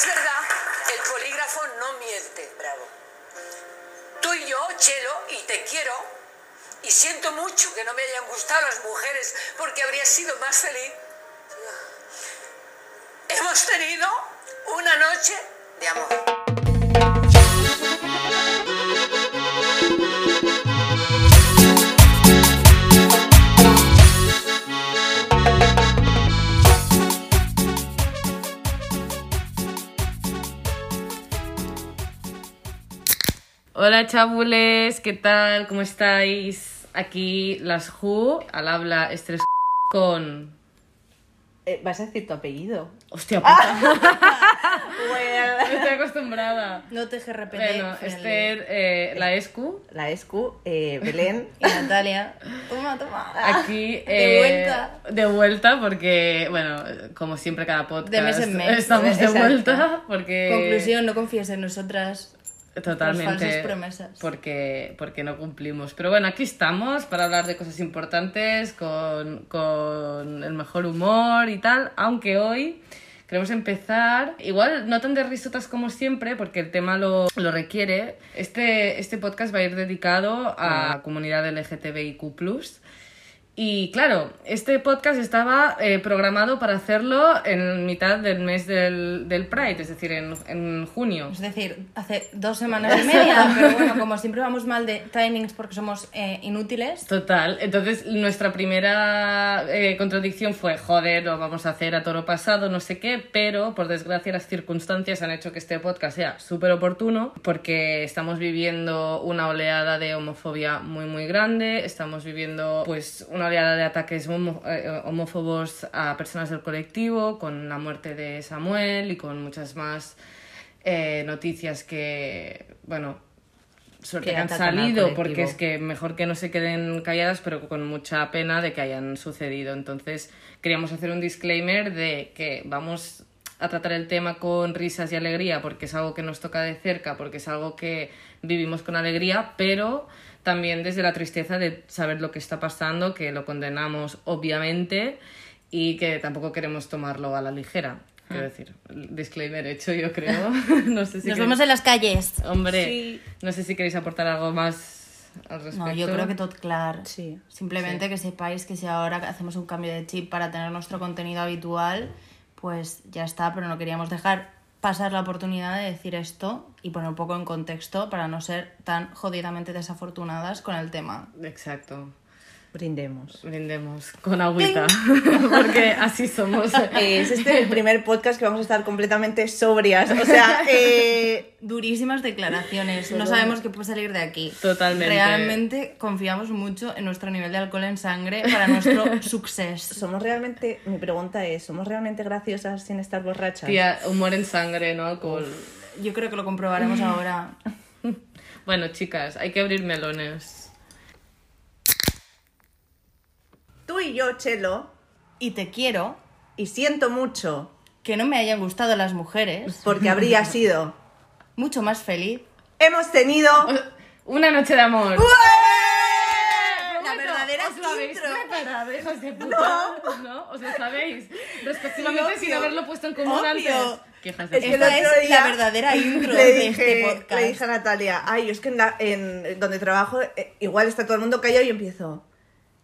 es verdad el polígrafo no miente. Bravo. Tú y yo, Chelo, y te quiero, y siento mucho que no me hayan gustado las mujeres porque habría sido más feliz. Hemos tenido una noche de amor. Hola chabules, ¿qué tal? ¿Cómo estáis? Aquí las Who, al habla Estrés con... Eh, ¿Vas a decir tu apellido? Hostia puta, estoy acostumbrada. No te GRPD. Bueno. Esther, eh, la Escu, La Escu, eh, Belén. Y Natalia. Toma, toma. aquí... De vuelta. De vuelta porque, bueno, como siempre cada podcast... De mes en mes. Estamos de Exacto. vuelta porque... Conclusión, no confíes en nosotras. Totalmente. Promesas. Porque, porque no cumplimos. Pero bueno, aquí estamos para hablar de cosas importantes con, con el mejor humor y tal. Aunque hoy queremos empezar, igual no tan de risotas como siempre, porque el tema lo, lo requiere. Este, este podcast va a ir dedicado a la comunidad LGTBIQ. Y claro, este podcast estaba eh, programado para hacerlo en mitad del mes del, del Pride, es decir, en, en junio. Es decir, hace dos semanas y media, pero bueno, como siempre vamos mal de timings porque somos eh, inútiles. Total, entonces nuestra primera eh, contradicción fue, joder, lo vamos a hacer a toro pasado, no sé qué, pero por desgracia las circunstancias han hecho que este podcast sea súper oportuno porque estamos viviendo una oleada de homofobia muy muy grande, estamos viviendo pues una oleada de ataques homo- eh, homófobos a personas del colectivo, con la muerte de Samuel y con muchas más eh, noticias que, bueno, suerte Que han salido, porque es que mejor que no se queden calladas, pero con mucha pena de que hayan sucedido. Entonces, queríamos hacer un disclaimer de que vamos a tratar el tema con risas y alegría, porque es algo que nos toca de cerca, porque es algo que vivimos con alegría, pero también desde la tristeza de saber lo que está pasando, que lo condenamos obviamente y que tampoco queremos tomarlo a la ligera. Quiero decir, disclaimer hecho, yo creo. no sé si Nos queréis- vemos en las calles. Hombre, Sí. no sé si queréis aportar algo más al respecto. No, yo creo que todo claro. Sí. Simplemente que sepáis que si ahora hacemos un cambio de chip para tener nuestro contenido habitual, pues ya está, pero no queríamos dejar pasar la oportunidad de decir esto y poner un poco en contexto para no ser tan jodidamente desafortunadas con el tema. Exacto. Brindemos. Brindemos con agüita, porque así somos. Es este el primer podcast que vamos a estar completamente sobrias. O sea, eh, Durísimas declaraciones. No sabemos qué puede salir de aquí. Totalmente. Realmente confiamos mucho en nuestro nivel de alcohol en sangre para nuestro suceso. somos realmente. Mi pregunta es: ¿somos realmente graciosas sin estar borrachas? Tía, humor en sangre, no alcohol. Yo creo que lo comprobaremos ahora. Bueno, chicas, hay que abrir melones. Tú y yo, Chelo, Y te quiero y siento mucho que no me hayan gustado las mujeres. porque habría sido. Mucho más feliz. Hemos tenido. Una noche de amor. La verdadera ¿Os lo habéis intro. preparado, hijos de puta? ¿No? ¿Os lo sabéis? Respectivamente sin haberlo puesto en común Obvio. antes. ¿Qué hijas de Es que Esta es la verdadera intro le de dije, este podcast. Le dije a Natalia, ay, es que en, la- en donde trabajo eh, igual está todo el mundo callado y empiezo,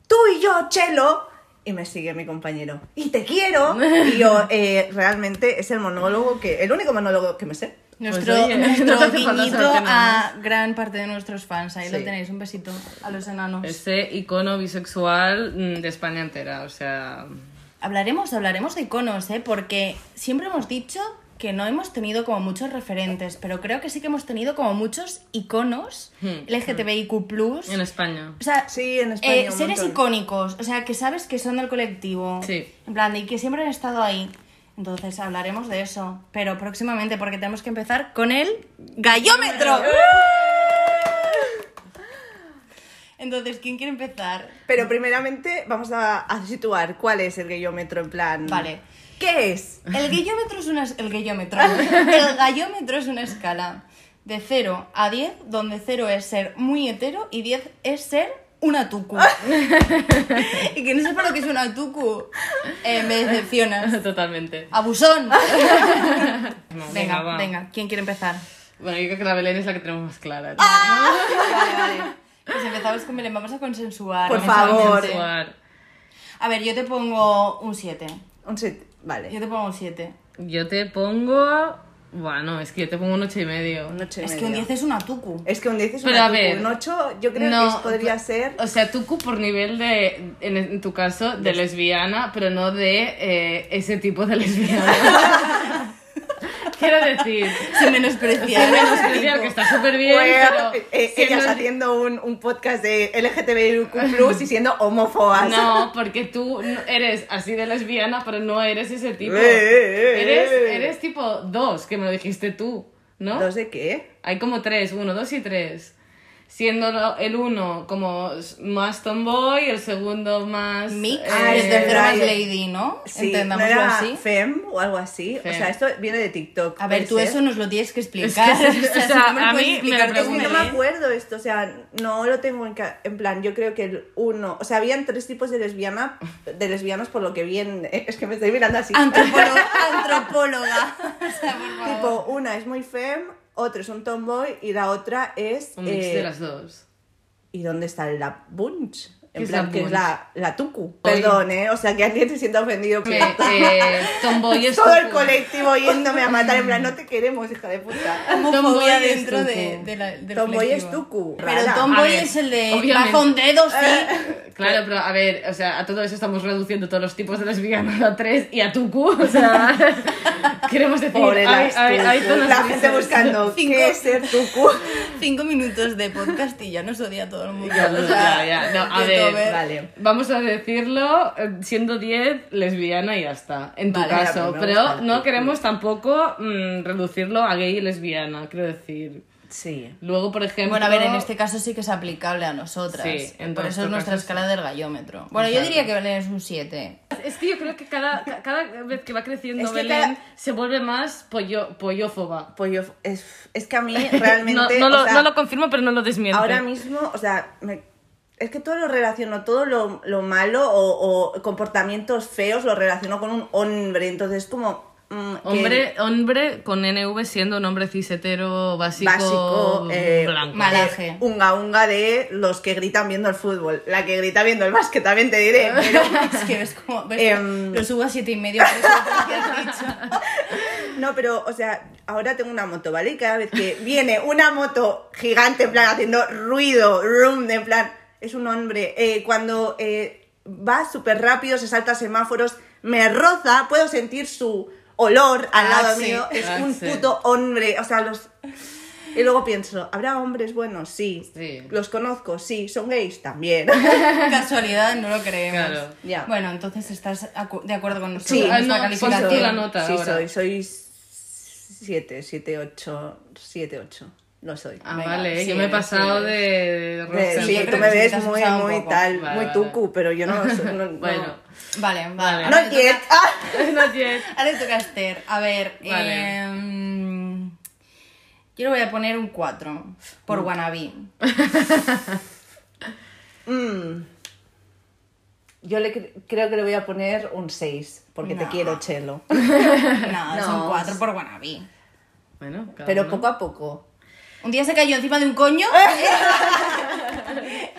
tú y yo, Chelo. Y me sigue mi compañero, y te quiero. Y yo, eh, realmente es el monólogo que, el único monólogo que me sé. Nuestro, Pues oye, nuestro no guiñito nada a gran parte de nuestros fans. Ahí Sí. lo tenéis, un besito a los enanos. Ese icono bisexual mm, de España entera, o sea... Hablaremos, hablaremos de iconos, ¿eh? Porque siempre hemos dicho que no hemos tenido como muchos referentes, pero creo que sí que hemos tenido como muchos iconos Hmm. LGTBIQ+. En España. O sea, Sí, en España eh, seres montón. icónicos, o sea, que sabes que son del colectivo. Sí. En plan, y que siempre han estado ahí. Entonces hablaremos de eso, pero próximamente, porque tenemos que empezar con el gallómetro. Entonces, ¿quién quiere empezar? Pero primeramente vamos a, a situar cuál es el gayómetro en plan... Vale. ¿Qué es? El gallómetro es una... El gallómetro. El gallómetro es una escala de 0 a 10, donde 0 es ser muy hetero y 10 es ser una tucu. y que no sepa lo que es una tucu, eh, me decepcionas. Totalmente. Abusón. No, venga, va. venga, ¿quién quiere empezar? Bueno, yo creo que la Belén es la que tenemos más clara. ¿no? Vale, vale. Pues empezamos con Belén, vamos a consensuar. Por vamos a favor. consensuar. A ver, yo te pongo un 7. Un set. Vale. Yo te pongo un 7. Yo te pongo. Bueno, es que yo te pongo un ocho y medio. Un ocho y Es que medio. un 10 es una tucu. Es que un 10 es Pero una a tucu. ver, Un 8 yo creo no, que podría pero- ser... O sea, Tuku por nivel de, en, en tu caso, de lesbiana, pero no de eh, ese tipo de lesbiana. Quiero decir, Sin menospreciar. sin menospreciar que está súper bien, Bueno, pero... eh, siendo- ellas haciendo un, un podcast de LGTBIQ+, y siendo homófobas. No, porque tú eres así de lesbiana, pero no eres ese tipo. Eh, eh, Eres, eh. eres tipo dos, que me lo dijiste tú, ¿no? ¿Dos de qué? Hay como tres, uno, dos y tres. Siendo el uno como más tomboy, el segundo más... Mix. eh, Ah, y es ya- lady, ¿no? Sí, ¿no era así. fem o algo así? Fem. O sea, esto viene de TikTok. A ver, ¿puede tú ser? eso nos lo tienes que explicar. Es que, o sea, no a mí me lo no me acuerdo esto, o sea, no lo tengo en, plan, yo creo que el uno, o sea, habían tres tipos de lesbiana, de lesbianas por lo que vi en, es que me estoy mirando así. Antropóloga. antropóloga. O sea, por favor. tipo, una es muy fem, otro es un tomboy y la otra es... Un mix eh, de las dos. ¿Y dónde está la bunch? ¿Qué En es plan, la que es la, la tucu. Perdón, ¿eh? O sea, que alguien se sienta ofendido. Pero- eh, tomboy es Todo el colectivo yéndome a matar, en plan, no te queremos, hija de puta. Homofobia Tomboy es dentro tucu. de, de la, del Tomboy es colectivo. tucu. Pero. Tomboy ver, es el de obviamente. bajo un dedo, sí. Claro, pero a ver, o sea, a todo eso estamos reduciendo todos los tipos de lesbianas a tres y a tucu, o sea, queremos decir, Pobre hay, las hay, hay La gente buscando Cinco. qué es ser tucu. Cinco minutos de podcast y ya nos odia todo el mundo. Ya, O sea, ya, ya. No, a intento ver, Vale. Vamos a decirlo eh, siendo 10 lesbiana y ya está, en tu Vale, caso. gusta Pero no queremos tampoco mm, reducirlo a gay y lesbiana, quiero decir. Sí. Luego, por ejemplo... Bueno, a ver, en este caso sí que es aplicable a nosotras. Sí, Por eso es nuestra caso sí. escala del gallómetro. Bueno, yo diría que Belén es un 7. Es que yo creo que cada, ca- cada vez que va creciendo Es que Belén cada- se vuelve más pollo, pollófoba. Pues yo, es, es que a mí realmente. no, lo, sea, no lo confirmo, pero no lo desmiento. Ahora mismo, o sea, me- es que todo lo relaciono, todo lo, lo malo o, o comportamientos feos lo relaciono con un hombre. Entonces, como. mm, que Hombre, hombre con NV siendo un hombre cisetero básico, básico, eh, blanco. Malaje. unga unga de los que gritan viendo el fútbol. La que grita viendo el básquet, también te diré. Pero, Es que ves como. ves, Em. lo subo a 7 y medio. por eso lo que has dicho. no, pero, o sea, ahora tengo una moto, ¿vale? Y cada vez que viene una moto gigante, en plan, haciendo ruido, room, en plan, es un hombre. Eh, cuando eh, va súper rápido, se salta semáforos, me roza, puedo sentir su olor al lado Axel. mío. Es un Axel. puto hombre. O sea, los. Y luego pienso, ¿habrá hombres buenos? Sí. Sí. ¿Los conozco? Sí. ¿Son gays? También. Casualidad, no lo creemos. Claro. Ya. Bueno, entonces estás acu- de acuerdo con nosotros Sí. Ah, no, calificación. la nota sí, ahora. soy. Soy 7, 7, 8, 7, 8. Lo soy. Ah, Venga, vale, sí, yo me he pasado sí. de, de Eh, roster. sí, tú me ves te muy, un muy tal, Vale, muy vale. tucu, pero yo no soy. no- no. Bueno, Vale, vale. Vale. Ahora Not le yet. toca- Ah. not yet. Ahora le toca a Esther. A ver, Vale. em, yo le voy a poner un 4 por wannabe. Mm. Yo le cre- creo que le voy a poner un 6, porque te No. quiero, Chelo. No, son No. 4 por wannabe. Bueno, cada Pero uno. poco a poco. Un día se cayó encima de un coño.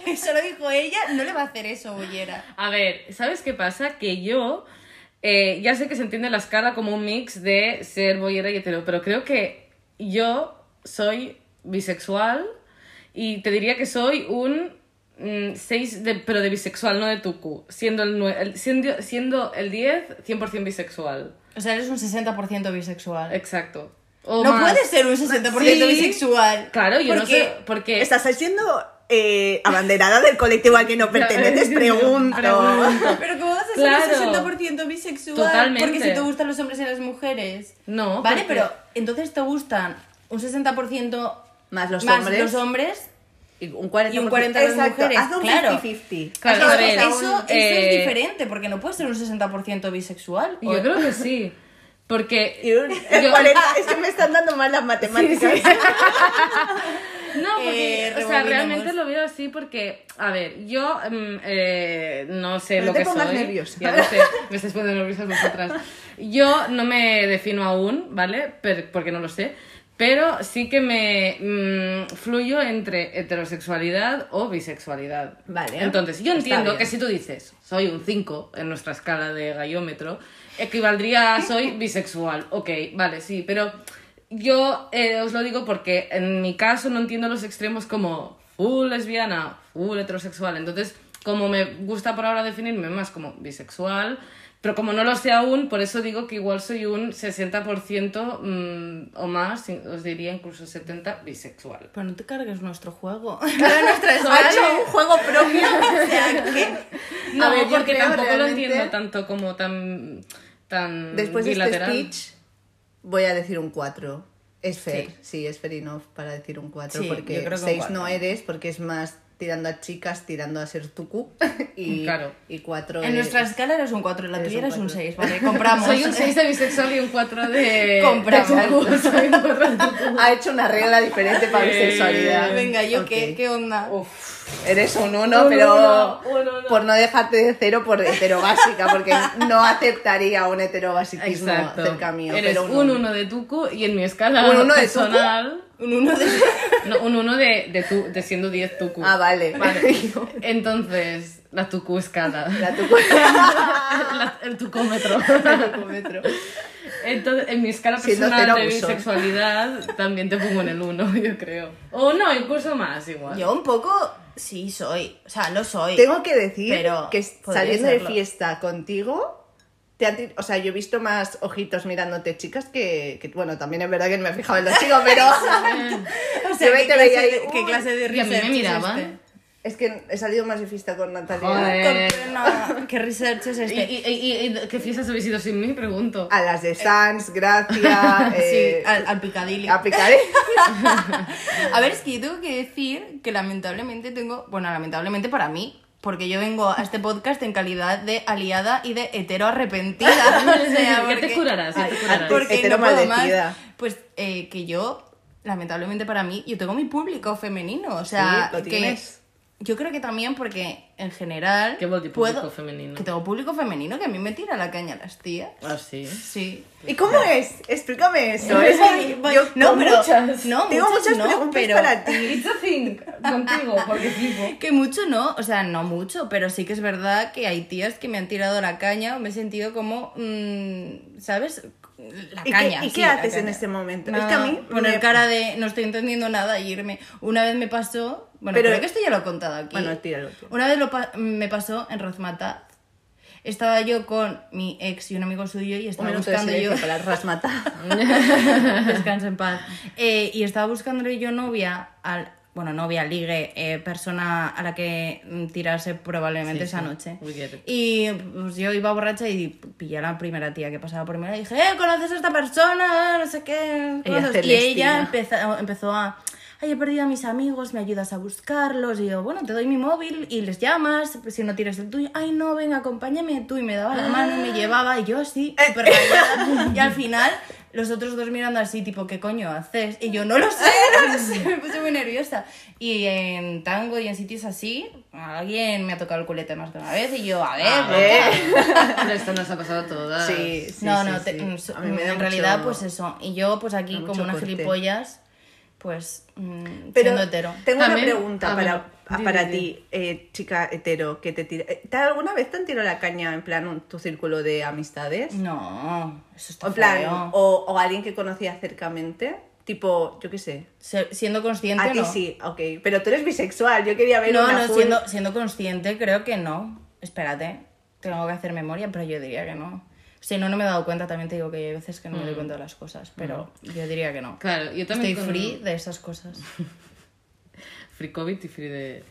eso lo dijo ella. No le va a hacer eso, bollera. A ver, ¿sabes qué pasa? Que yo eh, ya sé que se entiende la escala como un mix de ser boyera y hetero, pero creo que yo soy bisexual y te diría que soy un 6, de, pero de bisexual, no de tucu, siendo el, nue- el- siendo, siendo el 10 100% bisexual. O sea, eres un 60% bisexual. Exacto. O no más. puede ser un 60% Sí. bisexual. Claro, yo no Porque sé por qué. ¿Estás siendo eh, abanderada del colectivo al que no perteneces? Pregunto. Pregunto. Pero ¿cómo vas a ser Claro. un 60% bisexual? Totalmente. Porque si te gustan los hombres y las mujeres. No, Vale, porque- pero entonces te gustan un 60% Más los más hombres. los hombres. Y un 40%, Y un 40 las Exacto, mujeres, haz un claro. 50-50. Claro, Haz a un- ver, o Eso, un- eso eh, es diferente, porque no puede ser un 60% bisexual. Yo creo que sí. Porque yo- 40, es que me están dando mal las matemáticas. No, porque, Eh, o sea, realmente lo veo así porque, a ver, yo mm, eh, no sé No lo te que soy. nerviosa. Ya lo sé, me estáis poniendo nerviosas vosotras. Yo no me defino aún, ¿vale? Per- porque no lo sé. Pero sí que me mm, fluyo entre heterosexualidad o bisexualidad. Vale. Entonces, yo entiendo que si tú dices soy un 5 en nuestra escala de gallómetro, equivaldría a soy bisexual. Ok, vale, sí, pero yo eh, os lo digo porque en mi caso no entiendo los extremos como full lesbiana, full heterosexual. Entonces, como me gusta por ahora definirme más como bisexual, pero como no lo sé aún, por eso digo que igual soy un 60% mm, o más, os diría incluso 70% bisexual. Pero no te cargues nuestro juego. Era nuestra Ha hecho un juego propio. O sea, que... No, ver, porque tampoco lo entiendo tanto como tan, tan Después de este bilateral. speech, voy a decir un 4. Es fair, sí, es fair enough para decir un 4, Sí, porque creo que un 6 no eres, porque es más tirando a chicas, tirando a ser tucu. y, Claro. y 4 En nuestra escala eres un 4, en la tuya eres un cuatro. 6, ¿vale? Compramos. Soy un 6 de bisexual y un 4 de... Compramos. de tucu. Soy un 4 de tucu. Ha hecho una regla diferente para Eh, bisexualidad. Venga, ¿yo qué, qué onda? Eres un 1, Un pero uno, un uno. por no dejarte de cero por heterobásica, porque no aceptaría un heterobasiquismo Exacto. cerca mío. Eres pero un 1 de tucu y en mi escala ¿Un uno de personal... Un 1 de... No, un 1 de, de, tu, de siendo 10 tucu. Ah, vale. Entonces, la tucu escala. La tucu. La- el tucómetro. Tucómetro. Entonces, en mi escala personal de bisexualidad también te pongo en el 1, yo creo. O no, incluso más igual. Yo un poco sí soy. O sea, lo soy. Tengo que decir Pero que saliendo serlo. de fiesta contigo, te tir- o sea, yo he visto más ojitos mirándote chicas que, que, bueno, también es verdad que me he fijado en los chicos, pero O Yo me ¿qué, te clase veía ahí, de, ¿qué clase de Y a mí me research es miraban. este? es que he salido más de fiesta con Natalia. Joder. Qué pena. ¿Qué research es ¿Y, este? y, y- y qué fiestas habéis ido sin mí? Pregunto. A las de Sans, Gracia, eh, sí, al, al picadilly. a Picaré. A ver, es que yo tengo que decir que lamentablemente tengo, bueno, lamentablemente para mí, porque yo vengo a este podcast en calidad de aliada y de hetero arrepentida. O sea, ya te porque- curarás, ya te Ay, curarás. porque Hetero no puedo más. Pues eh, que yo, lamentablemente para mí, yo tengo mi público femenino. O sea, Sí, lo que tienes. Yo creo que también porque en general. ¿Qué dir puedo- público femenino? Que tengo público femenino que a mí me tira la caña las tías. Ah, sí. Sí. ¿Y cómo es? Explícame eso. Es que yo no, pero, muchas. no, tengo muchas muchas no, preguntas pero para ti. It's a thing. Contigo, porque flipo. Que mucho no, o sea, no mucho, pero sí que es verdad que hay tías que me han tirado la caña o me he sentido como, mm, ¿sabes? La ¿Y caña. qué, y sí, qué haces en caña. este momento? es Nada, que a mí poner me- cara de no estoy entendiendo nada y irme. Una vez me pasó, bueno, Pero- creo que esto ya lo he contado aquí. Bueno, tíralo, tíralo. Una vez lo pa- me pasó en Razmataz. Estaba yo con mi ex y un amigo suyo y estaba buscando yo para. Descansa en paz. Eh, y estaba buscando yo novia, al, bueno, novia, ligue, eh, persona a la que mm, tirarse probablemente Sí, esa sí. noche. Y pues yo iba borracha y pillé a la primera tía que pasaba por mí y dije, eh, ¿conoces a esta persona? No sé qué. Ella cosas". Y ella empezó, empezó a... Ay, he perdido a mis amigos, me ayudas a buscarlos. Y yo, bueno, te doy mi móvil y les llamas, si no tienes el tuyo. Ay, no, venga, acompáñame tú. Y me daba la mano y me llevaba. Y yo así, súper rayada. Y al final, los otros dos mirando así, tipo, ¿qué coño haces? Y yo, no lo sé, no lo sé. Me puse muy nerviosa. Y en tango y en sitios así, alguien me ha tocado el culete más de una vez. Y yo, a ver, A loca". ver. Pero esto nos ha pasado a todas. Sí, sí, no, sí, no, sí. te- so- A mí me da en mucho- realidad, pues eso. Y yo, pues aquí, como una corte. gilipollas, pues mm, Pero siendo hetero. tengo También- una pregunta ah, para, di, para ti, eh, chica hetero, que te tira. eh, ¿te alguna vez te han tirado la caña en plan un- tu círculo de amistades? No, eso está O en plan, feo. o, o alguien que conocías cercamente, tipo, yo qué sé. Siendo consciente, A ti no. sí, ok. Pero tú eres bisexual, yo quería ver No, una no, full- siendo, siendo consciente, creo que no. Espérate, tengo que hacer memoria, pero yo diría que no. Si no, no me he dado cuenta, también te digo que hay veces que no me doy cuenta de las cosas, pero yo diría que no. Claro, yo también Estoy con- free de esas cosas. Free COVID y free de...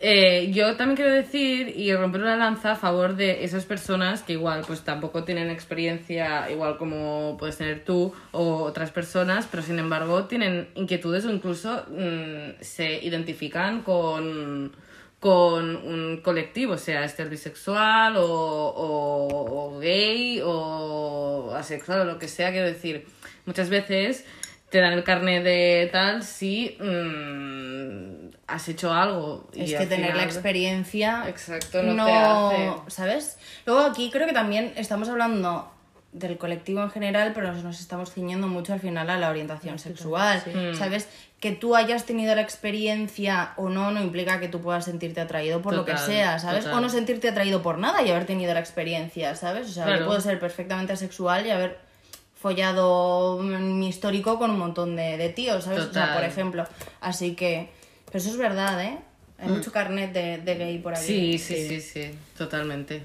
Eh, yo también quiero decir y romper una lanza a favor de esas personas que igual pues tampoco tienen experiencia igual como puedes tener tú o otras personas, pero sin embargo tienen inquietudes o incluso mm, se identifican con, con un colectivo, sea este bisexual o, o- o gay o asexual o lo que sea, quiero decir, muchas veces te dan el carnet de tal si mm, has hecho algo. y Es que tener la experiencia. Exacto, no te hace. ¿Sabes? Luego aquí creo que también estamos hablando del colectivo en general, pero nos, nos estamos ciñendo mucho al final a la orientación sexual. Mm. ¿Sabes? Que tú hayas tenido la experiencia o no, no implica que tú puedas sentirte atraído por lo que sea, ¿sabes? total. O no sentirte atraído por nada y haber tenido la experiencia, ¿sabes? O sea, Claro. yo puedo ser perfectamente asexual y haber follado mi histórico con un montón de, de tíos, ¿sabes? O sea, por ejemplo. Así que... Pero eso es verdad, ¿eh? Hay mucho carnet de, de gay por ahí. Sí, sí, sí, sí, totalmente.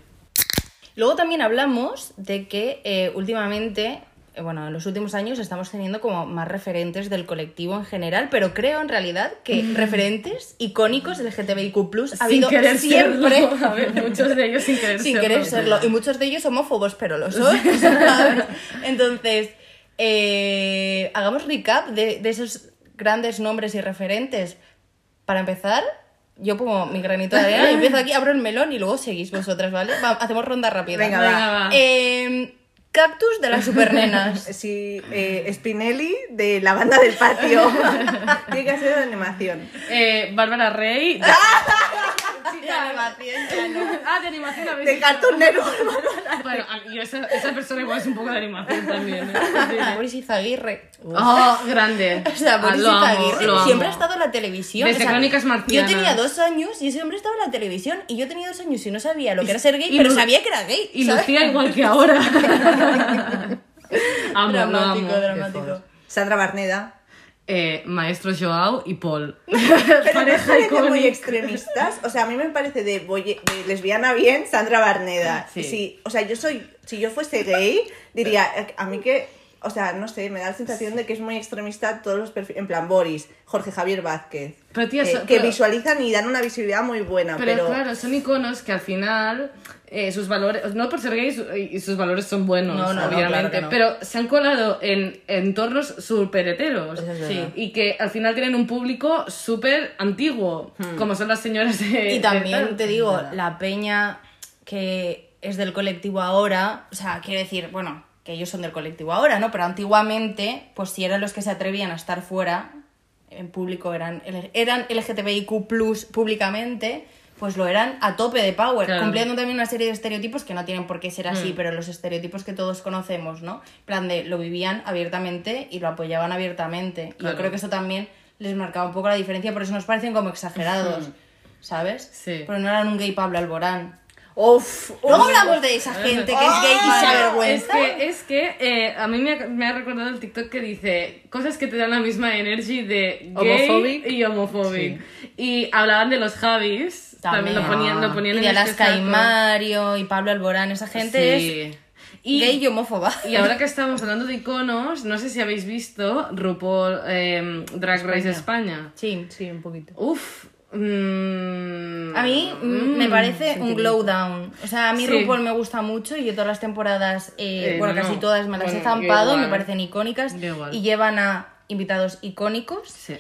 Luego también hablamos de que eh, últimamente, eh, bueno, en los últimos años estamos teniendo como más referentes del colectivo en general, pero creo en realidad que referentes icónicos del LGTBIQ+, ha habido querer siempre... serlo. A ver, muchos de ellos sin querer sin serlo. querer serlo. Y muchos de ellos homófobos, pero lo son. ¿sabes? Entonces, eh, hagamos recap de, de esos grandes nombres y referentes. Para empezar, yo pongo mi granito de arena y empiezo aquí, abro el melón y luego seguís vosotras, ¿vale? Va, hacemos ronda rápida. Venga, Venga, va. Eh, cactus de las supernenas. Sí, eh, Spinelli de la banda del patio. Tiene que ser de animación. Eh, Bárbara Rey. De animación, ya no. Ah, de animación a De. Bueno, a- y esa, esa persona igual es un poco de animación también. ¿eh? Boris Izaguirre. Oh, grande. O sea, Boris lo amo, Izaguirre lo amo. siempre ha estado en la televisión. Desde o sea, Crónicas Marcianas. Yo tenía dos años y ese hombre estaba en la televisión y yo tenía dos años y no sabía lo que era ser gay, y pero Lu- sabía que era gay. Y ¿sabes? lucía igual que ahora. amo, lo dramático, amo. dramático. Sandra Barneda. Eh, Maestro Joao y Paul. Pero no Pareja parece muy extremistas. O sea, a mí me parece de, boye- de lesbiana bien Sandra Barneda. Sí. Sí, o sea, yo soy, si yo fuese gay, diría, eh, a mí que, o sea, no sé, me da la sensación de que es muy extremista todos los perfiles, en plan Boris, Jorge Javier Vázquez. Pero, tía, eh, so- que pero- visualizan y dan una visibilidad muy buena, Pero, pero, claro, son iconos que al final eh, sus valores, no por ser gays, y sus valores son buenos, No, no, no, obviamente, claro no. pero se han colado en entornos súper heteros. Sí. Y que al final tienen un público súper antiguo, como son las señoras de. Y de también tal. te digo, la peña que es del colectivo ahora, o sea, quiero decir, bueno, que ellos son del colectivo ahora, ¿no? Pero antiguamente, pues si eran los que se atrevían a estar fuera, en público eran, eran LGTBIQ públicamente, pues lo eran a tope de power, Claro. cumpliendo también una serie de estereotipos que no tienen por qué ser así, pero los estereotipos que todos conocemos, ¿no? En plan de lo vivían abiertamente y lo apoyaban abiertamente. Y yo creo que eso también les marcaba un poco la diferencia, por eso nos parecen como exagerados, ¿sabes? Sí. Pero no eran un gay Pablo Alborán. Uf, Luego hablamos de esa gente que es gay y se Es avergüenza. que, es que eh, a mí me ha, me ha recordado el TikTok que dice cosas que te dan la misma energy de gay Homophobic. y homophobic. Y hablaban de los Javis, también, lo ponían, lo ponían y en de este Alaska y. Mario y Pablo Alborán, esa gente es. Y, gay y homófoba. y ahora que estamos hablando de iconos, no sé si habéis visto RuPaul eh, Drag Race España. Sí. Sí, un poquito. Uf. Mm, A mí mm, me parece un glow down. O sea, a mí Sí. RuPaul me gusta mucho y yo todas las temporadas, eh, Eh, bueno, no, casi todas me las he Bueno, yo zampado, me parecen icónicas y llevan a invitados icónicos. Sí.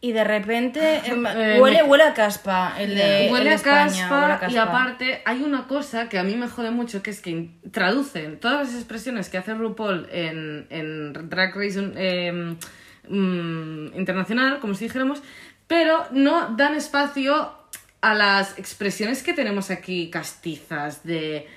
Y de repente em, Eh, huele, huele a caspa el de, el huele de a España, caspa, huele a y aparte hay una cosa que a mí me jode mucho que es que traducen todas las expresiones que hace RuPaul en, en Drag Race eh, mm, internacional, como si dijéramos, pero no dan espacio a las expresiones que tenemos aquí castizas de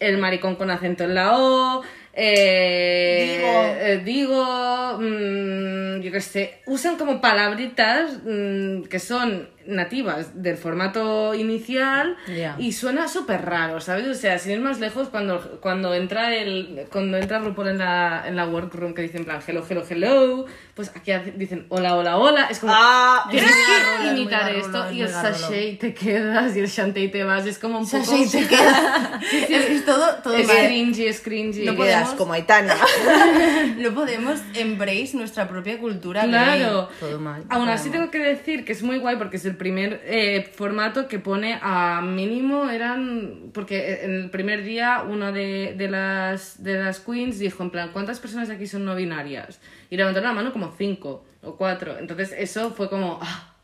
el maricón con acento en la O, eh, Digo. eh, digo, mm, yo qué sé, usan como palabritas mm, que son nativas del formato inicial Ya. y suena súper raro, ¿sabes? O sea, sin ir más lejos, cuando, cuando entra el cuando entra RuPaul en la, en la workroom que dicen en plan hello, hello, hello, pues aquí dicen hola, hola, hola, es como... Ah, Tienes Es que es muy imitar garrulo, esto es y el garrulo. sachet te quedas y el chantey te vas, es como un O sea, poco... sí, se queda. es, es todo, todo Es mal. cringy, es cringy. No te quedas podemos- como Aitana. No podemos embrace nuestra propia cultura. Claro. Todo mal. Aún todo así mal. tengo que decir que es muy guay porque es el primer eh, formato que pone a mínimo eran porque en el primer día una de, de las de las queens dijo en plan ¿cuántas personas aquí son no binarias? Y levantaron la mano como cinco o cuatro. Entonces eso fue como ah,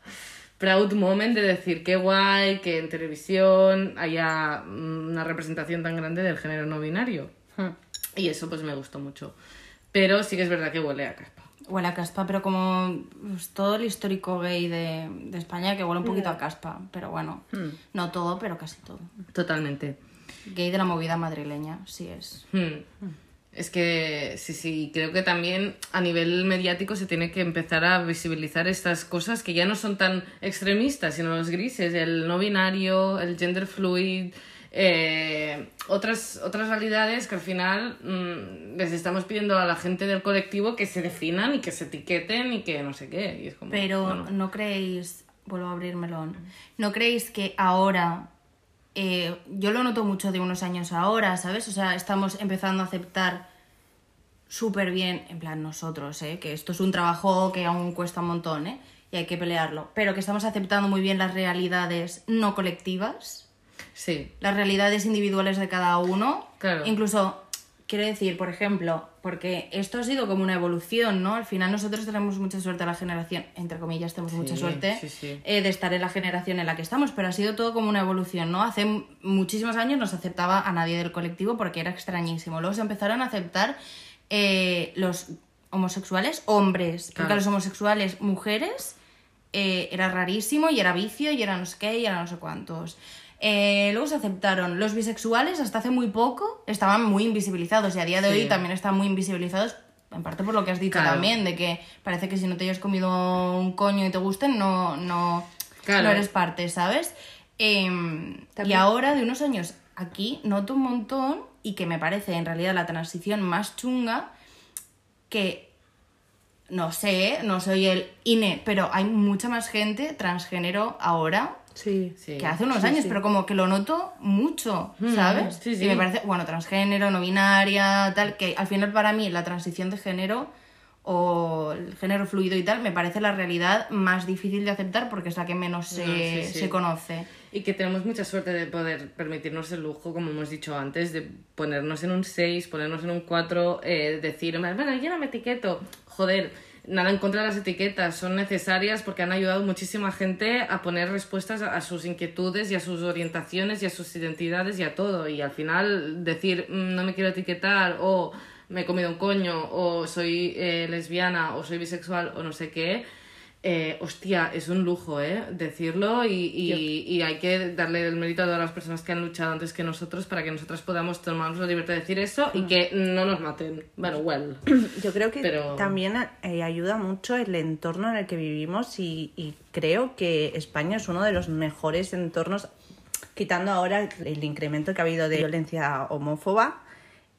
proud moment de decir qué guay que en televisión haya mm, una representación tan grande del género no binario. Y eso pues me gustó mucho. Pero sí que es verdad que huele a. Huele a caspa, pero como pues, todo el histórico gay de, de España que huele un poquito a caspa. Pero bueno, no todo, pero casi todo. Totalmente. Gay de la movida madrileña, sí es. Hmm. Es que sí, sí, creo que también a nivel mediático se tiene que empezar a visibilizar estas cosas que ya no son tan extremistas, sino los grises, el no binario, el gender fluid, eh, otras, otras realidades que al final mm, les estamos pidiendo a la gente del colectivo que se definan y que se etiqueten y que no sé qué. Y es como, Pero bueno. no creéis, vuelvo a abrir melón, ¿no creéis que ahora, eh, yo lo noto mucho de unos años ahora, ¿sabes? O sea, estamos empezando a aceptar súper bien, en plan nosotros, ¿eh? Que esto es un trabajo que aún cuesta un montón, ¿eh? Y hay que pelearlo, pero que estamos aceptando muy bien las realidades no colectivas, Sí, las realidades individuales de cada uno. Claro. Incluso, quiero decir, por ejemplo, porque esto ha sido como una evolución, ¿no? Al final nosotros tenemos mucha suerte, la generación, entre comillas, tenemos mucha suerte sí, eh, de estar en la generación en la que estamos, pero ha sido todo como una evolución, ¿no? Hace muchísimos años no se aceptaba a nadie del colectivo porque era extrañísimo. Luego se empezaron a aceptar eh, los homosexuales hombres, porque Claro. a los homosexuales mujeres eh, era rarísimo y era vicio y era no sé qué y era no sé cuántos. Eh, luego se aceptaron los bisexuales hasta hace muy poco estaban muy invisibilizados y a día de Sí. hoy también están muy invisibilizados en parte por lo que has dicho Claro. también de que parece que si no te hayas comido un coño y te gusten no no, Claro. no eres parte sabes Em, y ahora de unos años aquí noto un montón y que me parece en realidad la transición más chunga que no sé, no soy el INE, pero hay mucha más gente transgénero ahora Sí. sí. que hace unos Sí, años, sí. pero como que lo noto mucho, Mm, ¿sabes? sí, sí. Y me parece, bueno, transgénero, no binaria, tal, que al final para mí la transición de género o el género fluido y tal me parece la realidad más difícil de aceptar porque es la que menos se, No, sí, sí. se conoce. Y que tenemos mucha suerte de poder permitirnos el lujo, como hemos dicho antes, de ponernos en un 6, ponernos en un 4, eh, decir, bueno, yo no me etiqueto. Joder, nada en contra de las etiquetas, son necesarias porque han ayudado muchísima gente a poner respuestas a, sus inquietudes y a sus orientaciones y a sus identidades y a todo. Y al final decir, "Mm, no me quiero etiquetar o me he comido un coño o soy eh, lesbiana o soy bisexual o no sé qué. Eh, hostia, es un lujo, ¿eh? Decirlo y, y- y hay que darle el mérito a todas las personas que han luchado antes que nosotros para que nosotras podamos tomarnos la libertad de decir eso y que no nos maten. Bueno, well. Yo creo que Pero- también eh, ayuda mucho el entorno en el que vivimos y, y creo que España es uno de los mejores entornos, quitando ahora el, el incremento que ha habido de violencia homófoba,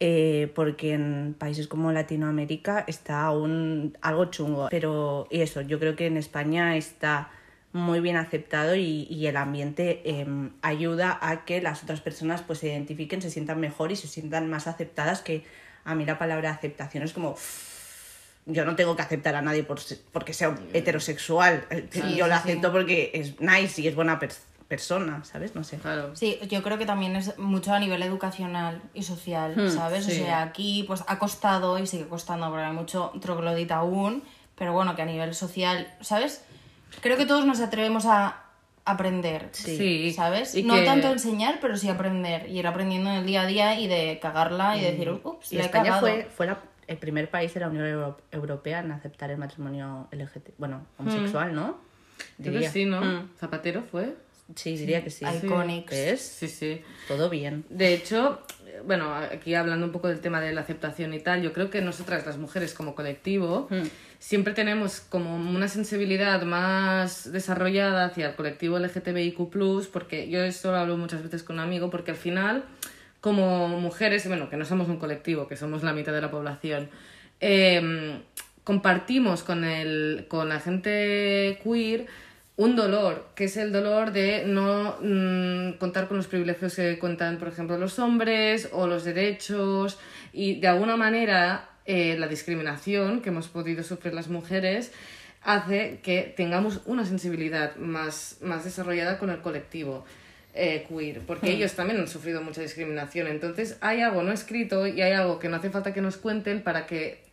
eh, porque en países como Latinoamérica está aún algo chungo. Pero, y eso, yo creo que en España está muy bien aceptado y, y el ambiente eh, ayuda a que las otras personas pues se identifiquen, se sientan mejor y se sientan más aceptadas que a mí la palabra aceptación es como yo no tengo que aceptar a nadie por, porque sea heterosexual Sí, yo lo sí. acepto porque es nice y es buena per- persona ¿sabes? no sé Claro. Sí, yo creo que también es mucho a nivel educacional y social, ¿sabes? sí. O sea, aquí pues ha costado y sigue costando porque hay mucho troglodita aún, pero bueno, que a nivel social, ¿sabes? Creo que todos nos atrevemos a aprender, Sí. ¿sabes? Y no que- tanto enseñar, pero sí aprender, y ir aprendiendo en el día a día y de cagarla y decir, ups, y la he España cagado. fue, fue la- el primer país de la Unión Euro- Europea en aceptar el matrimonio LGBT bueno homosexual ¿no? Creo que Diría. sí, ¿no? Mm. Zapatero fue. Sí diría que sí Iconics. ¿Ves? Sí, sí. todo bien De hecho, bueno, aquí hablando un poco del tema de la aceptación y tal, yo creo que nosotras, las mujeres como colectivo, siempre tenemos como una sensibilidad más desarrollada hacia el colectivo LGTBIQ, porque yo esto lo hablo muchas veces con un amigo, porque al final, como mujeres, bueno, que no somos un colectivo, que somos la mitad de la población, eh, compartimos con, el, con la gente queer un dolor, que es el dolor de no mm, contar con los privilegios que cuentan, por ejemplo, los hombres o los derechos y de alguna manera eh, la discriminación que hemos podido sufrir las mujeres hace que tengamos una sensibilidad más, más desarrollada con el colectivo eh, queer, porque ellos también han sufrido mucha discriminación. Entonces hay algo no escrito y hay algo que no hace falta que nos cuenten para que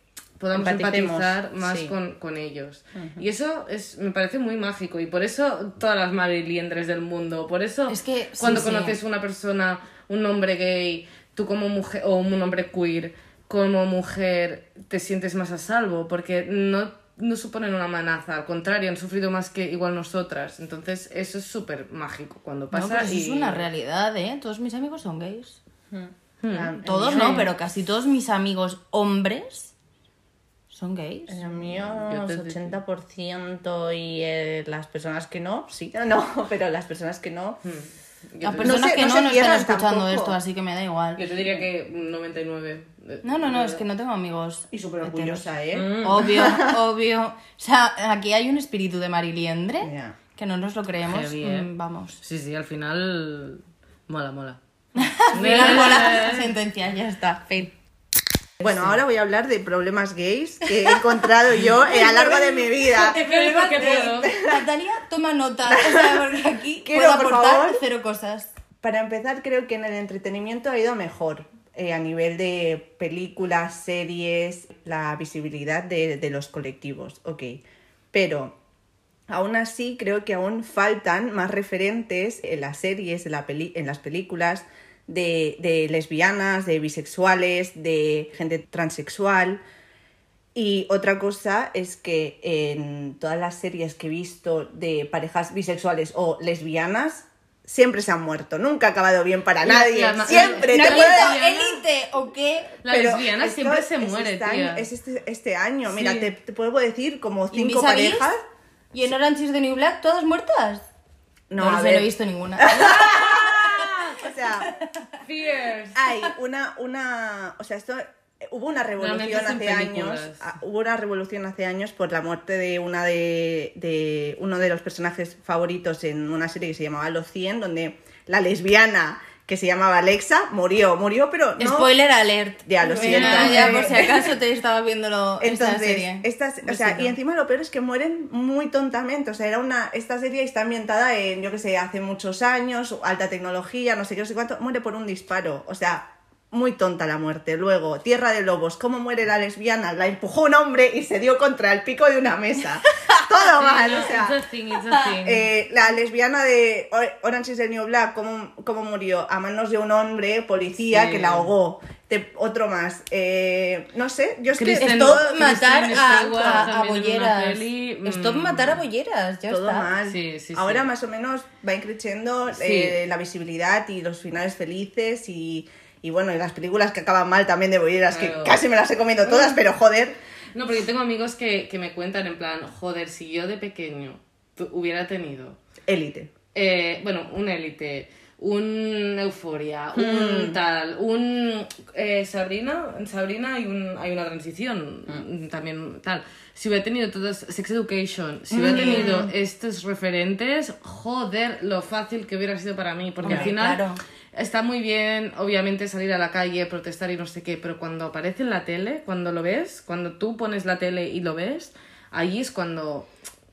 podamos empatizar más sí. con, con ellos. Y eso es, me parece muy mágico y por eso todas las madriliendres del mundo, por eso Es que, sí, cuando sí. conoces una persona, un hombre gay, tú como mujer o un hombre queer, como mujer te sientes más a salvo, porque no, no suponen una amenaza, al contrario, han sufrido más que igual nosotras. Entonces, eso es súper mágico cuando No, pasa. pero eso y... es una realidad, ¿eh? Todos mis amigos son gays. El Todos mío- no, pero casi todos mis amigos hombres son gays. El mío Yo te- es 80% y eh, las personas que no, sí, no, pero las personas que no. Yo Las personas que no no se no están escuchando tampoco. esto, así que me da igual. Yo te diría que un 99. eh, No, no, no, es que no tengo amigos. Y súper orgullosa, ¿eh? Mm. Obvio, obvio. O sea, aquí hay un espíritu de Mariliendre Ya. que no nos lo creemos. Heavy, ¿eh? Mm, Vamos. Sí, sí, al final. Mola, mola. Final, mola. Sentencia, ya está. Fin. Bueno, ahora voy a hablar de problemas gays que he encontrado yo eh, a lo largo de mi vida. Te que puedo. Natalia, toma nota. O sea, porque aquí Quiero, puedo por aportar favor. cero cosas. Para empezar, creo que en el entretenimiento ha ido mejor. eh, a nivel de películas, series, la visibilidad de, de los colectivos, ok. Pero aún así creo que aún faltan más referentes en las series, en, la peli- en las películas, de, de lesbianas, de bisexuales, de gente transexual. Y otra cosa es que en todas las series que he visto de parejas bisexuales o lesbianas, siempre se han muerto. Nunca ha acabado bien para nadie. la- siempre. la- te puedo- élite o qué? La pero lesbiana esto siempre se es muere, este tía. año- es este, este año. Mira, te, te puedo decir como ¿Y en cinco parejas. ¿Y en Orange is the New Black todas muertas? No, No, a sé, ver. no he visto ninguna. O sea, Fierce. hay una, una, o sea, esto hubo una revolución hace años, ah, hubo una revolución hace años por la muerte de una de, de uno de los personajes favoritos en una serie que se llamaba Los 100, donde la lesbiana que se llamaba Alexa murió, murió, pero no. Spoiler alert. Ya, lo siento. Ya, ya, por si acaso te estaba viéndolo esta Entonces, serie. estas, o sea, y encima lo peor es que mueren muy tontamente. O sea, era una. Esta serie está ambientada en, yo que sé, hace muchos años, alta tecnología, no sé qué, no sé cuánto. Muere por un disparo. O sea, muy tonta la muerte. Luego, Tierra de Lobos, ¿cómo muere la lesbiana? La empujó un hombre y se dio contra el pico de una mesa. Todo mal, o sea. It's a thing, it's a thing. Eh, la lesbiana de Orange is the New Black, ¿cómo, cómo murió? A manos de un hombre, policía, Sí. que la ahogó. Te- otro más. Eh, no sé, yo es que Kristen- todo, Stop matar a, a, bolleras. peli, mm. Stop matar a bolleras, ya todo está. mal. Sí, sí, Ahora sí. más o menos va creciendo Sí. la visibilidad y los finales felices y, y bueno, y las películas que acaban mal también de bolleras, Claro. que casi me las he comido todas, pero joder. No, porque yo tengo amigos que, que me cuentan en plan, joder, si yo de pequeño hubiera tenido, Élite. eh, bueno, un élite, un euforia, un tal, un eh, Sabrina, en Sabrina hay, un, hay una transición Hmm. también tal. Si hubiera tenido todas Sex Education, si hubiera tenido estos referentes, joder, lo fácil que hubiera sido para mí, porque al final claro. Está muy bien, obviamente, salir a la calle, protestar y no sé qué, pero cuando aparece en la tele, cuando lo ves, cuando tú pones la tele y lo ves, ahí es cuando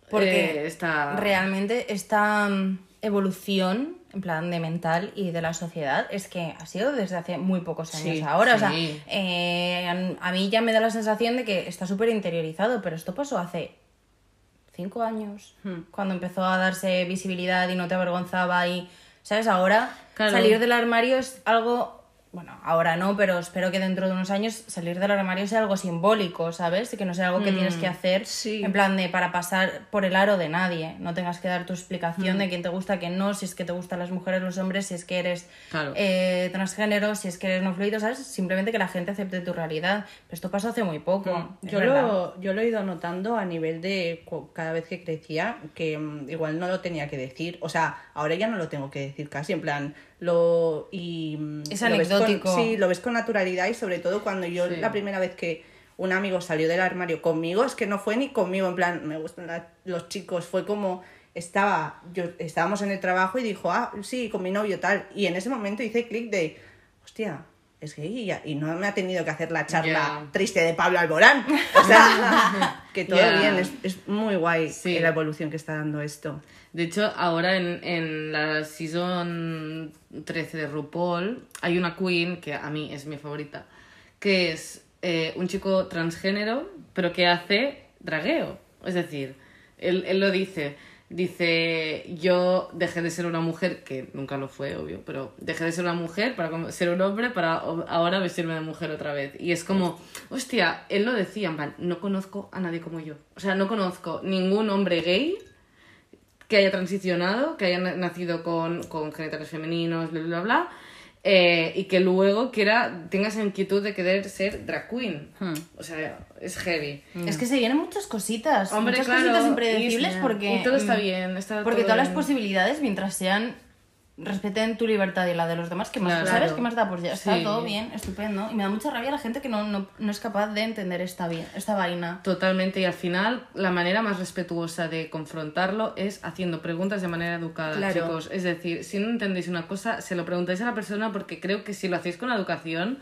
Porque eh, está... realmente esta mm, evolución, en plan de mental y de la sociedad, es que ha sido desde hace muy pocos años Sí, ahora. O sea, eh, a mí ya me da la sensación de que está súper interiorizado, pero esto pasó hace cinco años, Hmm. cuando empezó a darse visibilidad y no te avergonzaba y, ¿sabes? Ahora Claro. salir del armario es algo... Bueno, ahora no, pero espero que dentro de unos años salir del armario sea algo simbólico, ¿sabes? Que no sea algo que tienes que hacer Sí. en plan de para pasar por el aro de nadie. No tengas que dar tu explicación Mm. de quién te gusta, quién no, si es que te gustan las mujeres, los hombres, si es que eres Claro. eh, transgénero, si es que eres no fluido, ¿sabes? Simplemente que la gente acepte tu realidad. Pero esto pasó hace muy poco. Mm. Yo verdad. lo, yo lo he ido notando a nivel de cada vez que crecía, que mm, igual no lo tenía que decir. O sea, ahora ya no lo tengo que decir casi, en plan, lo... Y, mm, Es lo ves con- anecdótico. sí, lo ves con naturalidad y sobre todo cuando yo Sí. la primera vez que un amigo salió del armario conmigo, es que no fue ni conmigo, en plan, me gustan la- los chicos, fue como... Estaba, yo, estábamos en el trabajo y dijo, ah, sí, con mi novio tal. Y en ese momento hice clic de, hostia, es gay y, y no me ha tenido que hacer la charla triste de Pablo Alborán. O sea, que todo bien, es, es muy guay Sí. la evolución que está dando esto. De hecho, ahora en, en la season 13 de RuPaul hay una queen que a mí es mi favorita, que es eh, un chico transgénero, pero que hace dragueo. Es decir, él, él lo dice. Dice, yo dejé de ser una mujer, que nunca lo fue, obvio, pero dejé de ser una mujer para ser un hombre para ahora vestirme de mujer otra vez. Y es como, hostia, él lo decía, en no conozco a nadie como yo. O sea, no conozco ningún hombre gay que haya transicionado, que haya na- nacido con, con genitales femeninos, bla, bla, bla, eh, y que luego quiera, tenga esa inquietud de querer ser drag queen. O sea, es heavy. Es que se vienen muchas cositas, Hombre, muchas claro, cositas y- impredecibles y porque... todo está mm, bien, está Porque todo todas las posibilidades, mientras sean respeten tu libertad y la de los demás, que más, Claro. ¿sabes? ¿Qué más da? Pues ya está Sí. todo bien, estupendo. Y me da mucha rabia la gente que no, no, no es capaz de entender esta, esta vaina. Totalmente, y al final la manera más respetuosa de confrontarlo es haciendo preguntas de manera educada, Claro. chicos. Es decir, si no entendéis una cosa, se lo preguntáis a la persona porque creo que si lo hacéis con educación,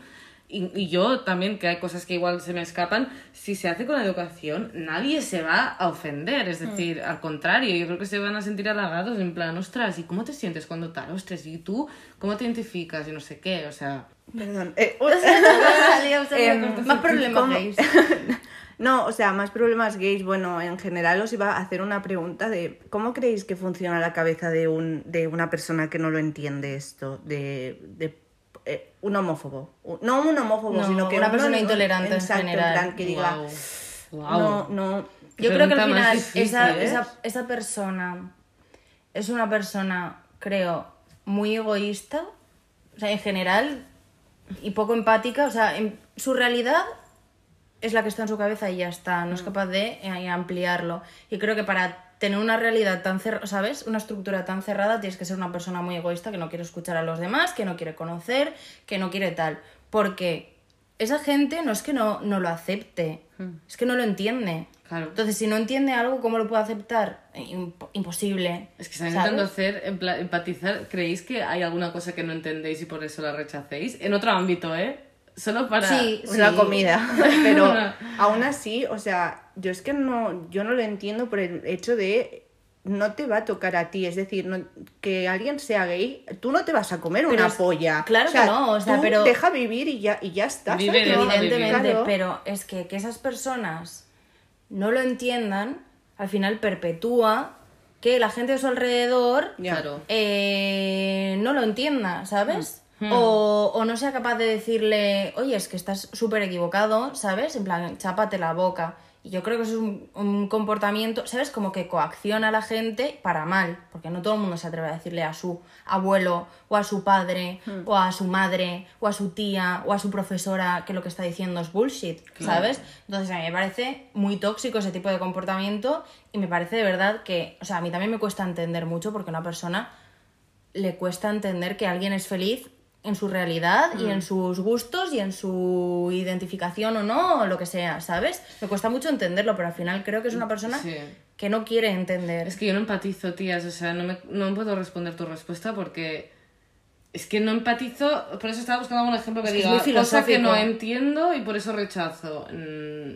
y, y yo también, que hay cosas que igual se me escapan, si se hace con educación, nadie se va a ofender. Es decir, al contrario, yo creo que se van a sentir halagados en plan, ostras, ¿y cómo te sientes cuando tal? Ostras, ¿y tú cómo te identificas? Y no sé qué, o sea... Perdón. eh, Em, más problemas ¿cómo? gays. No, o sea, más problemas gays. Bueno, en general os iba a hacer una pregunta de cómo creéis que funciona la cabeza de, un, de una persona que no lo entiende esto, de, de eh, un homófobo. No un homófobo, No, sino que una persona intolerante en general. plan, que diga. Guau. no, no, Yo creo que al final difícil, esa, ¿eh? esa, esa persona es una persona, creo, muy egoísta, o sea, en general, y poco empática, o sea, en, su realidad es la que está en su cabeza y ya está, no es capaz de eh, ampliarlo. Y creo que para tener una realidad tan cerrada, ¿sabes? Una estructura tan cerrada, tienes que ser una persona muy egoísta que no quiere escuchar a los demás, que no quiere conocer, que no quiere tal. Porque esa gente no es que no, no lo acepte, es que no lo entiende. Claro. Entonces, si no entiende algo, ¿cómo lo puede aceptar? Eh, imp- imposible. Es que están ¿sabes? intentando hacer, empatizar. ¿Creéis que hay alguna cosa que no entendéis y por eso la rechacéis? En otro ámbito, ¿eh? Solo para... Sí, la sí. comida. Pero aún así, o sea, yo es que no, yo no lo entiendo por el hecho de no te va a tocar a ti, es decir, no- que alguien sea gay, tú no te vas a comer Pero una es- polla. claro que no, o sea, tú pero- deja vivir y ya y ya está. Vive Evidentemente, claro. pero es que que esas personas no lo entiendan, al final perpetúa que la gente de su alrededor. Claro. eh, no lo entienda, ¿sabes? Mm. O, o no sea capaz de decirle, oye, es que estás súper equivocado, ¿sabes? En plan, chápate la boca. Y yo creo que eso es un, un comportamiento, ¿sabes? Como que coacciona a la gente para mal, porque no todo el mundo se atreve a decirle a su abuelo, o a su padre, Hmm. o a su madre, o a su tía, o a su profesora que lo que está diciendo es bullshit, ¿sabes? Entonces a mí me parece muy tóxico ese tipo de comportamiento y me parece de verdad que, o sea, a mí también me cuesta entender mucho porque a una persona le cuesta entender que alguien es feliz en su realidad y Mm. en sus gustos y en su identificación o no, o lo que sea, ¿sabes? Me cuesta mucho entenderlo, pero al final creo que es una persona Sí. que no quiere entender. Es que yo no empatizo, tías. O sea, no, me, no puedo responder tu respuesta porque... Es que no empatizo, por eso estaba buscando algún ejemplo que Es que es diga muy cosa que no entiendo y por eso rechazo. Mm,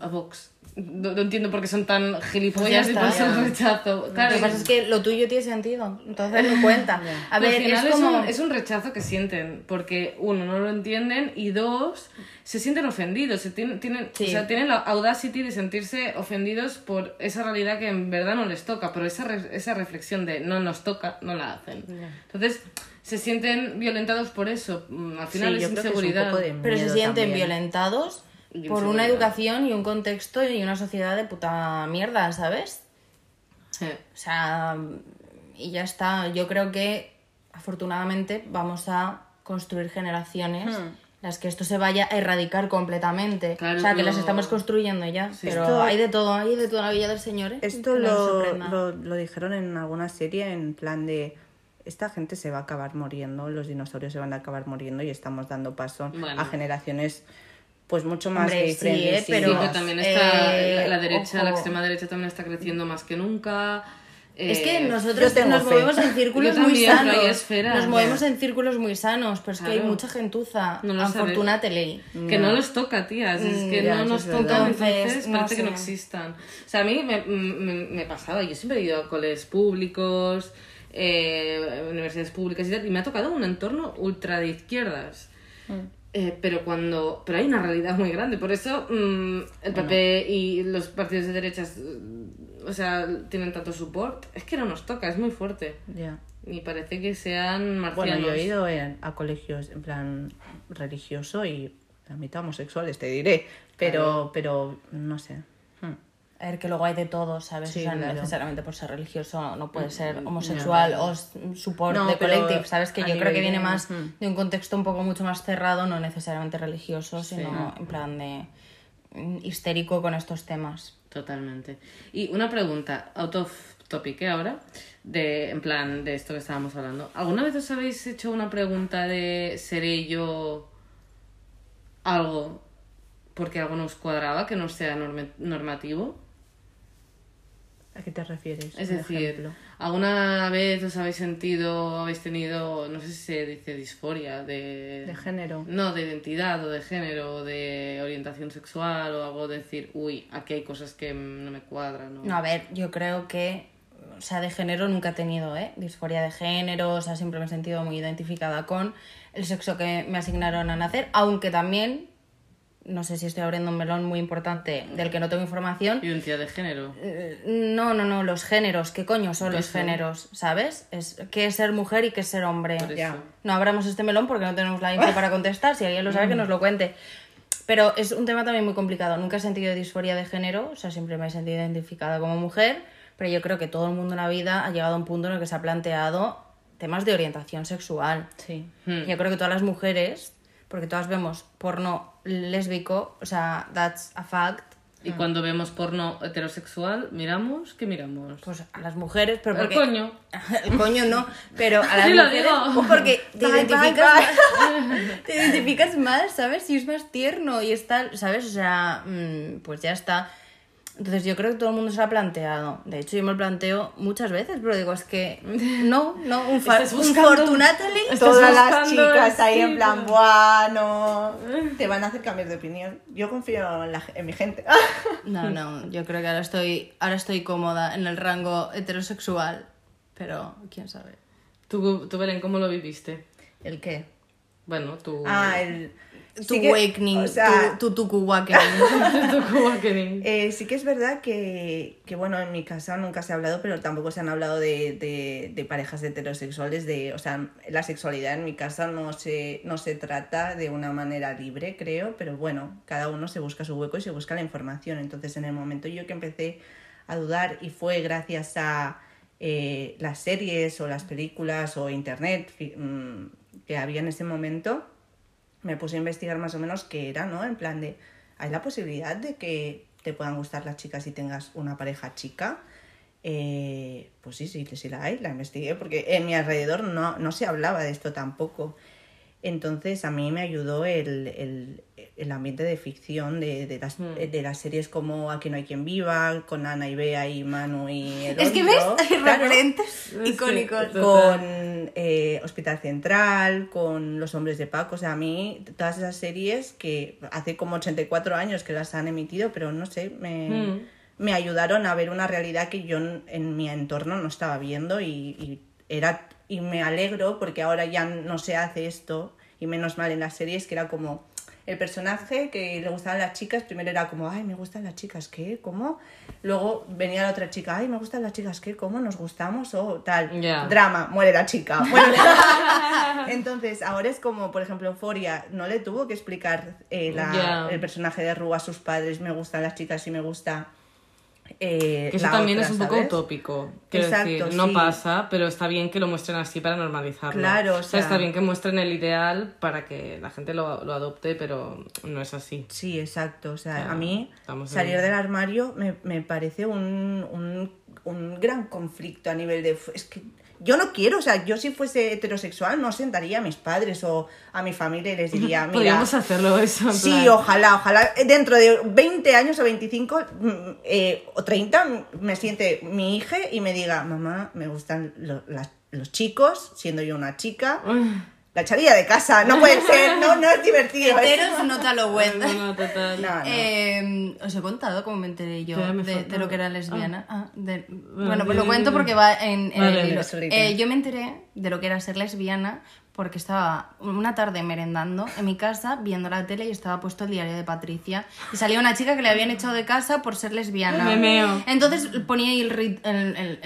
A Vox. No, no entiendo por qué son tan gilipollas Pues y ya. rechazo. Claro, Lo que pasa es que lo tuyo tiene sentido, entonces no cuenta. A ver, al final es como... un, es un rechazo que sienten, porque uno, no lo entienden y dos, se sienten ofendidos, se tienen, tienen, Sí. o sea, tienen la audacity de sentirse ofendidos por esa realidad que en verdad no les toca, pero esa, re- esa reflexión de no nos toca, no la hacen. Entonces, se sienten violentados por eso, Mm, al final Sí, es es inseguridad. de Pero se sienten también. violentados Por una educación y un contexto y una sociedad de puta mierda, ¿sabes? Sí. O sea, y ya está. Yo creo que afortunadamente vamos a construir generaciones las que esto se vaya a erradicar completamente. Claro, o sea, que las estamos construyendo ya. Pero Esto- hay de todo, hay de toda la Villa del Señor. ¿eh? Esto lo, lo, lo dijeron en alguna serie en plan de esta gente se va a acabar muriendo, los dinosaurios se van a acabar muriendo y estamos dando paso Bueno. a generaciones pues mucho más Hombre, gay sí, friendly, ¿eh? sí, Pero- Sí, pero también está eh, la, la derecha, la extrema derecha también está creciendo más que nunca. Es que Eh, nosotros nos fe. movemos en círculos muy sanos. hay esferas. Nos movemos en círculos muy sanos, pero es que hay mucha gentuza. No. Que no los toca, tías. Es que Mm, ya, no nos tocan, entonces no parece que no existan. O sea, a mí me, me, me pasaba, yo siempre he ido a coles públicos, eh, universidades públicas y tal, y me ha tocado un entorno ultra de izquierdas. Eh, pero cuando pero hay una realidad muy grande por eso mm, el PP y los partidos de derechas mm, o sea, tienen tanto support. Es que no nos toca, es muy fuerte. Ya. Y parece que sean marcianos. Bueno, yo he ido en- a colegios en plan religioso y la mitad homosexuales, te diré. Pero, pero no sé. A ver, que luego hay de todo, ¿sabes? Sí, o sea, no necesariamente por ser religioso no puede ser homosexual o support de collective, ¿sabes? Que yo creo que viene más mm. de un contexto un poco mucho más cerrado, no necesariamente religioso, sino en plan de mm, histérico con estos temas. Totalmente. Y una pregunta, out of topic ¿eh? ahora, de, en plan de esto que estábamos hablando. ¿Alguna vez os habéis hecho una pregunta de ¿seré yo algo porque algo nos cuadraba que no sea normativo? ¿A qué te refieres? Es decir, ejemplo? ¿alguna vez os habéis sentido, habéis tenido, no sé si se dice disforia de... De género. No, de identidad o de género o de orientación sexual o algo de decir, uy, aquí hay cosas que no me cuadran. o- No, a ver, yo creo que, o sea, de género nunca he tenido, ¿eh? Disforia de género, o sea, siempre me he sentido muy identificada con el sexo que me asignaron a nacer, aunque también, no sé si estoy abriendo un melón muy importante del que no tengo información. Identidad de género. Eh, No, no, no, los géneros, ¿qué coño son los géneros? ¿Sabes? Es qué es ser mujer y qué es ser hombre. Ya. No abramos este melón porque no tenemos la info para contestar. Si alguien lo sabe, que nos lo cuente. Pero es un tema también muy complicado. Nunca he sentido disforia de género, o sea, siempre me he sentido identificada como mujer, pero yo creo que todo el mundo en la vida ha llegado a un punto en el que se ha planteado temas de orientación sexual. Sí. Yo creo que todas las mujeres, porque todas vemos porno lésbico, o sea, that's a fact, Y cuando vemos porno heterosexual, miramos, ¿qué miramos? pues a las mujeres, pero El porque... coño. El coño no, pero a las Sí lo mujeres digo. porque te Bye, identificas bye, más, te identificas más, ¿sabes? Y es más tierno y está, ¿sabes? O sea, mm, pues ya está. Entonces yo creo que todo el mundo se ha planteado. De hecho, yo me lo planteo muchas veces, pero digo, es que no, no, un, fa- un Fortunately. Todas las chicas ahí en plan, buah, no. Te van a hacer cambiar de opinión. Yo confío en, la- en mi gente. No, no, yo creo que ahora estoy, ahora estoy cómoda en el rango heterosexual, pero quién sabe. ¿Tú, tú Belén, cómo lo viviste? ¿El qué? Bueno, tú... Ah, el. Tu sí que- awakening, o sea, tu, tu tu awakening. Eh, sí que es verdad que, que, bueno, en mi casa nunca se ha hablado, pero tampoco se han hablado de, de, de parejas heterosexuales, de, o sea, la sexualidad en mi casa no se, no se trata de una manera libre, creo, pero bueno, cada uno se busca su hueco y se busca la información. Entonces, en el momento yo que empecé a dudar y fue gracias a eh, las series o las películas o internet mm, que había en ese momento, me puse a investigar más o menos qué era, ¿no? En plan de, ¿hay la posibilidad de que te puedan gustar las chicas si tengas una pareja chica? Eh, pues sí, sí, sí la hay, la investigué, porque en mi alrededor no, no se hablaba de esto tampoco. Entonces a mí me ayudó el, el, el ambiente de ficción de, de, las, de las series como Aquí no hay quien viva, con Ana y Bea y Manu y el Es que ves, Claro. referentes icónicos. con eh, Hospital Central, con Los Hombres de Paco, o sea, a mí todas esas series que hace como 84 años que las han emitido, pero no sé, me, Mm. me ayudaron a ver una realidad que yo en, en mi entorno no estaba viendo y, y era y me alegro porque ahora ya no se hace esto y menos mal en las series que era como el personaje que le gustaban las chicas, primero era como, ay, me gustan las chicas, ¿qué? ¿Cómo? Luego venía la otra chica, ay, me gustan las chicas, ¿qué? ¿Cómo? ¿Nos gustamos? O tal. Ya. Drama, muere la chica. muere. Entonces, ahora es como, por ejemplo, Euforia, no le tuvo que explicar eh, la- el personaje de Rúa a sus padres, me gustan las chicas y me gusta. Eh, eso también otra, es un poco ¿sabes? utópico. Quiero Exacto, decir, no sí. pasa, pero está bien que lo muestren así para normalizarlo. Claro, o o sea, sea- está bien que muestren el ideal para que la gente lo, lo adopte, pero no es así. Sí, exacto. O sea, Claro, a mí salir del armario me, me parece un, un, un gran conflicto a nivel de... Es que yo no quiero, o sea, yo si fuese heterosexual no sentaría a mis padres o a mi familia y les diría, mira... Podríamos hacerlo eso. en Sí, plan- ojalá, ojalá. Dentro de 20 años o 25 mm, eh, o 30 mm, me siente mi hija y me diga, mamá, me gustan lo- las- los chicos, siendo yo una chica. La echaría de casa, no puede ser, no, no es divertido. Web. No, no, total. No, no. Eh, os he contado cómo me enteré yo me de, lo que era lesbiana. Ah, de- Bueno, pues lo cuento porque va en, en Vale, el hilo. Eh, yo me enteré de lo que era ser lesbiana porque estaba una tarde merendando en mi casa viendo la tele y estaba puesto el diario de Patricia y salía una chica que le habían echado de casa por ser lesbiana. Me meo. Entonces ponía ahí el, ri- el, el,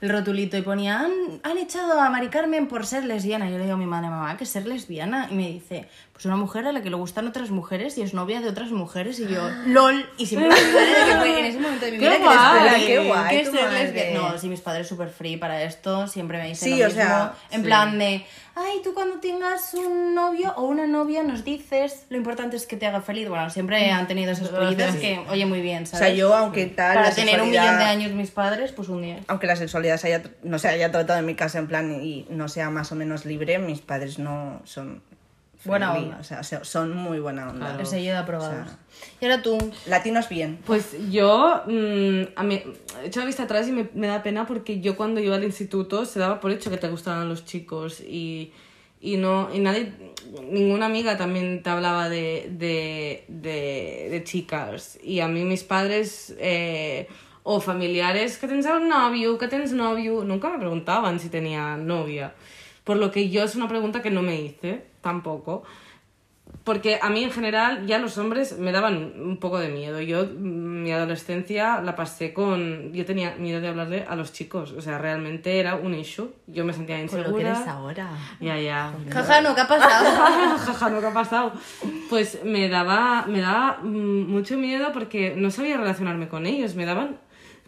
el, rotulito y ponía han, han echado a Mari Carmen por ser lesbiana. Y yo le digo a mi madre, mamá, que ser lesbiana. Y me dice, pues una mujer a la que le gustan otras mujeres y es novia de otras mujeres. Y yo, lol. Y siempre que fue en ese momento de mi ¡Qué vida que guay! descubrí ¡Qué guay, que. No, sí, mis padres súper free para esto. Siempre me dicen Sí, lo o mismo. sea, en sí. plan de, ay, tú cuando tengas un novio o una novia nos dices, lo importante es que te haga feliz. Bueno, siempre han tenido esas pollitas que, oye, muy bien, O ¿sabes? sea, yo, aunque tal. Para la tener un millón de años mis padres, pues un día. Aunque la sexualidad se haya, no se haya tratado en mi casa en plan y no sea más o menos libre, mis padres no son. Buena friendly, onda. O sea, se- son muy buena onda. Claro. El sello de aprobados. O sea, y ahora tú. Latinos bien. Pues yo mm, a mí, he hecho la vista atrás y me, me da pena porque yo cuando iba al instituto se daba por hecho que te gustaban los chicos y, y no y nadie ninguna amiga también te hablaba de, de, de, de chicas y a mí mis padres eh, o familiares que tens novio, que tens novio, nunca me preguntaban si tenía novia. Por lo que yo es una pregunta que no me hice tampoco. Porque a mí en general ya los hombres me daban un poco de miedo. Yo mm, mi adolescencia la pasé con... Yo tenía miedo de hablarle a los chicos. O sea, realmente era un issue. Yo me sentía Con lo que insegura. eres ahora. Ya, ya. Jaja, no, ¿qué ha pasado? Jaja, ¿no? ¿Qué ha pasado? Pues me daba, me daba mm, mucho miedo porque no sabía relacionarme con ellos. Me daban...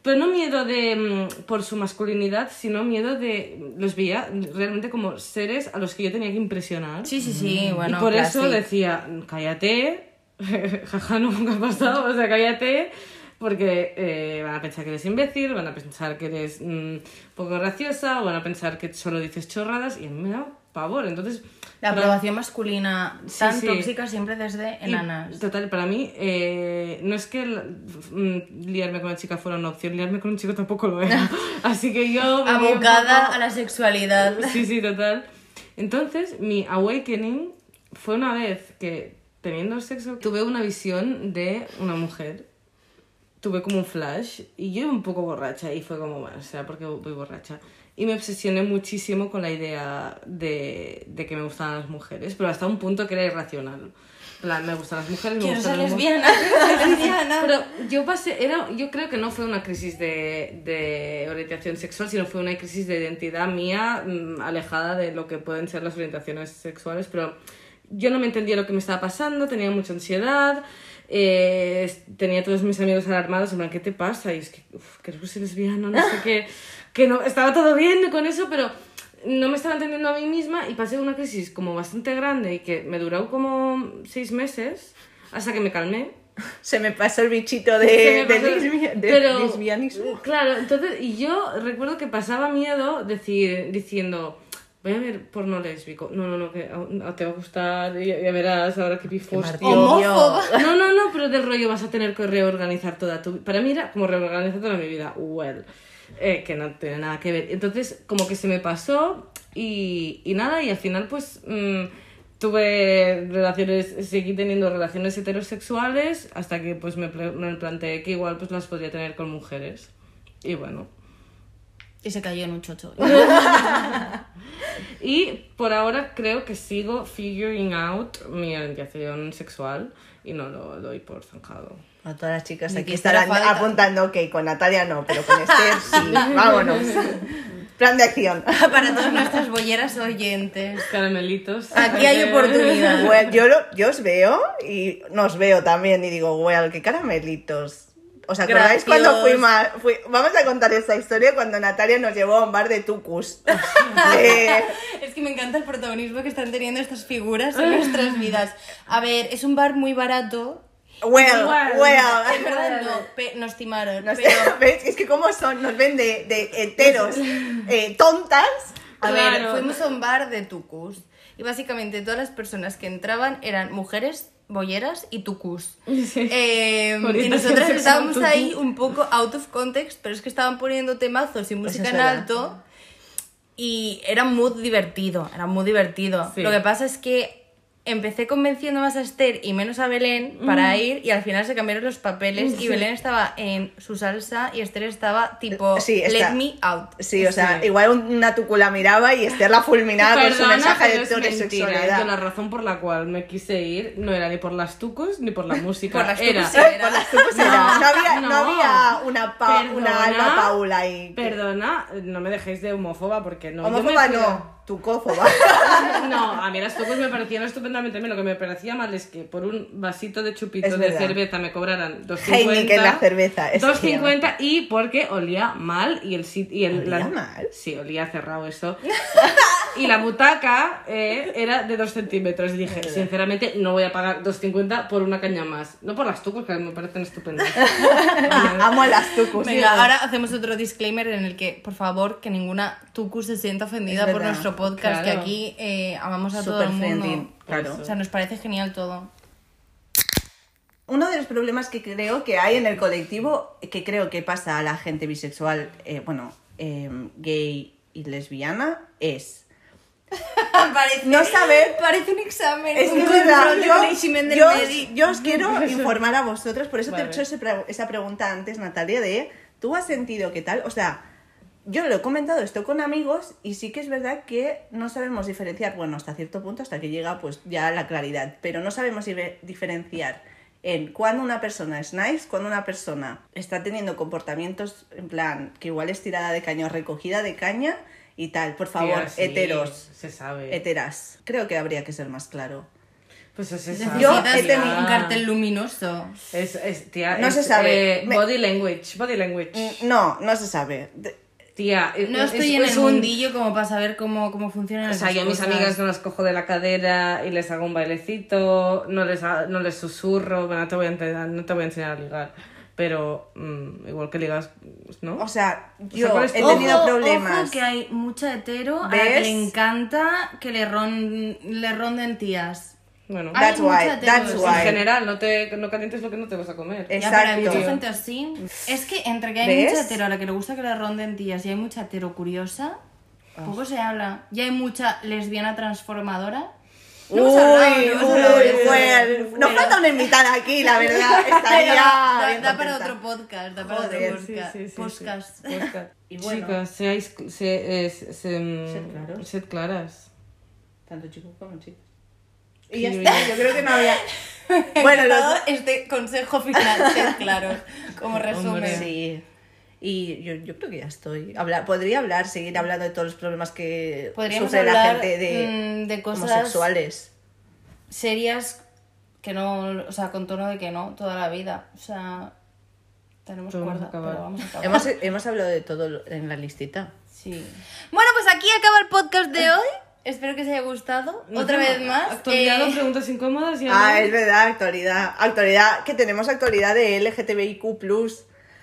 Pero no miedo de mm, por su masculinidad, sino miedo de... Los veía realmente como seres a los que yo tenía que impresionar. sí, sí, sí, bueno. y por eso decía, cállate, jaja, nunca ha pasado, o sea, cállate, porque eh, van a pensar que eres imbécil, van a pensar que eres mm, poco graciosa, o van a pensar que solo dices chorradas, y a mí me da pavor, entonces... La para- aprobación masculina tan Sí, sí. tóxica siempre desde y, enanas. Total, para mí, eh, no es que mm, liarme con una chica fuera una opción, liarme con un chico tampoco lo era. Así que yo... Abocada poco- a la sexualidad. Sí, sí, total. Entonces, mi awakening fue una vez que, teniendo sexo, tuve una visión de una mujer. Tuve como un flash y yo un poco borracha y fue como, bueno, será porque voy borracha. Y me obsesioné muchísimo con la idea de, de que me gustaban las mujeres, pero hasta un punto que era irracional. Plan, me gustan las mujeres, me gustan las lesbiana, soy lesbiana. pero yo pasé, era, yo creo que no fue una crisis de, de orientación sexual, sino fue una crisis de identidad mía mm, alejada de lo que pueden ser las orientaciones sexuales, pero yo no me entendía lo que me estaba pasando, tenía mucha ansiedad, eh, tenía todos mis amigos alarmados, en plan, ¿qué te pasa? Y es que, uff, que eres lesbiana, no sé qué, que no, estaba todo bien con eso, pero no me estaba entendiendo a mí misma y pasé una crisis como bastante grande y que me duró como seis meses hasta que me calmé. Se me pasó el bichito de, de, lesbia- de pero, lesbianismo. Claro, entonces, y yo recuerdo que pasaba miedo decir, diciendo, voy a ver porno lésbico. No, no, no, que a- a- te va a gustar, ya, ya verás ahora que pifos. No, no, no, pero del rollo vas a tener que reorganizar toda tu Para mí era como reorganizar toda mi vida. Well, eh, que no tiene nada que ver. Entonces, como que se me pasó y, y nada, y al final, pues. mm, tuve relaciones, seguí teniendo relaciones heterosexuales hasta que pues me planteé que igual pues las podría tener con mujeres. Y bueno. Y se cayó en un chocho. Y por ahora creo que sigo figuring out mi orientación sexual y no lo doy por zanjado. A todas las chicas Ni aquí estarán falta. apuntando que con Natalia no, pero con Esther sí. Vámonos. Plan de acción. Para todas nuestras bolleras oyentes. Caramelitos. Aquí hay oportunidad. Well, yo, lo- yo os veo y nos veo también y digo, well, qué caramelitos. ¿Os acordáis Gracias. cuando fuimos? Fui, vamos a contar esta historia cuando Natalia nos llevó a un bar de tucus. Eh, Es que me encanta el protagonismo que están teniendo estas figuras en nuestras vidas. A ver, es un bar muy barato. Well, Igual. well. En verdad no, pe- nos timaron. Nos- pero ¿ves? Es que como son, nos ven de, de heteros eh, tontas. A ver, fuimos a un bar de tucus. Y básicamente todas las personas que entraban eran mujeres, bolleras y tucus. Sí. Eh, y nosotras estábamos ahí un poco out of context, pero es que estaban poniendo temazos y música es en alto. Y era muy divertido, era muy divertido. Sí. Lo que pasa es que empecé convenciendo más a Esther y menos a Belén para ir y al final se cambiaron los papeles y Belén estaba en su salsa y Esther estaba tipo Sí, está- let me out. Sí, o sea, igual una tucu la miraba y Esther la fulminaba con su mensaje de es mentira. heterosexualidad. Yo la razón por la cual me quise ir no era ni por las tucos ni por la música. Por las era... tucos sí. Por las tucus era. No había, no no. había una, pa- una Alba Paula ahí. Perdona, no me dejéis de homófoba porque no. Homófoba no, tucófoba. No, a mí las tocos me parecían estupendamente bien. Lo que me parecía mal es que por un vasito de chupito de cerveza me cobraran 2.50. Heineken la cerveza, es 2.50 y porque olía mal y el sit- y el ¿Olía la- mal? Sí, olía cerrado eso. y la butaca eh, era de 2 centímetros. Y dije, sinceramente, no voy a pagar 2.50 por una caña más. No por las tucos, que me parecen estupendas. Amo a las tucus. Venga, ahora hacemos otro disclaimer en el que, por favor, que ninguna tucu se sienta ofendida por nuestro podcast, que aquí eh, amamos a todo Súper el mundo. friendly, claro. O sea, nos parece genial todo. Uno de los problemas que creo que hay en el colectivo, que creo que pasa a la gente bisexual, eh, bueno, eh, gay y lesbiana, es parece, no saber Parece un examen. Es un verdad, yo, conocimiento del yo- medi. yo os quiero informar a vosotros, por eso te he hecho ese esa pregunta antes, Natalia, de ¿tú has sentido qué tal? O sea, yo lo he comentado esto con amigos y sí que es verdad que no sabemos diferenciar, bueno, hasta cierto punto, hasta que llega pues ya la claridad, pero no sabemos dife- diferenciar en cuando una persona es nice, cuando una persona está teniendo comportamientos en plan que igual es tirada de caña o recogida de caña y tal. Por favor, Tía, sí, heteros, Se sabe. heteras. Creo que habría que ser más claro. pues eso se sabe. Yo Necesitas he tenido- un cartel luminoso. Es, es- tía, No es, se sabe. eh, Body language, body language. Mm, No, no se sabe. Tía, No es- estoy es- en es el un- mundillo como para saber cómo, cómo funcionan O sea, yo a mis amigas no las cojo de la cadera y les hago un bailecito, no les, ha- no les susurro, bueno, no te voy a enseñar, no te voy a enseñar a ligar, pero mm, igual que ligas, ¿no? O sea, yo ¿cuál es he tenido Ojo, problemas. ojo, que hay mucha hetero a la que le encanta que le, ron, le ronden tías. Bueno, Hay That's mucha why, that's eso. en why. general, no te no calientes lo que no te vas a comer. Eh, Ya, pero hay Exacto. mucha gente así. Es que entre que hay ¿Ves? mucha hetero a la que le gusta que le ronden tías y hay mucha hetero curiosa, poco se habla. Y hay mucha lesbiana transformadora. No uy, hablado, no uy, bueno, nos Pero- falta una invitada aquí, la verdad. Estaría da, bien da para otro podcast, da para Joder, otro Sí, podcast. sí, sí, sí. podcast. Podcast. Y bueno. Chicas, seáis se, eh, se- se- mm, Sed claros. sed claras. Tanto chicos como chicas. Y ya yo está, yo creo que no había. Bueno, los- todo este consejo final, sed claros, como resumen. Sí. Y yo, yo creo que ya estoy. Habla- podría hablar, seguir hablando de todos los problemas que Podríamos sufre la gente de, mm, de cosas- homosexuales. Serias que no, o sea, con tono de que no, toda la vida. O sea, tenemos cuerda, a acabar. pero vamos a acabar. Hemos, hemos hablado de todo en la listita. Sí. Bueno, pues aquí acaba el podcast de hoy. Espero que os haya gustado. Otra vez más. Actualidad eh, preguntas incómodas y Ah, es verdad, actualidad. Actualidad, que tenemos actualidad de LGTBIQ.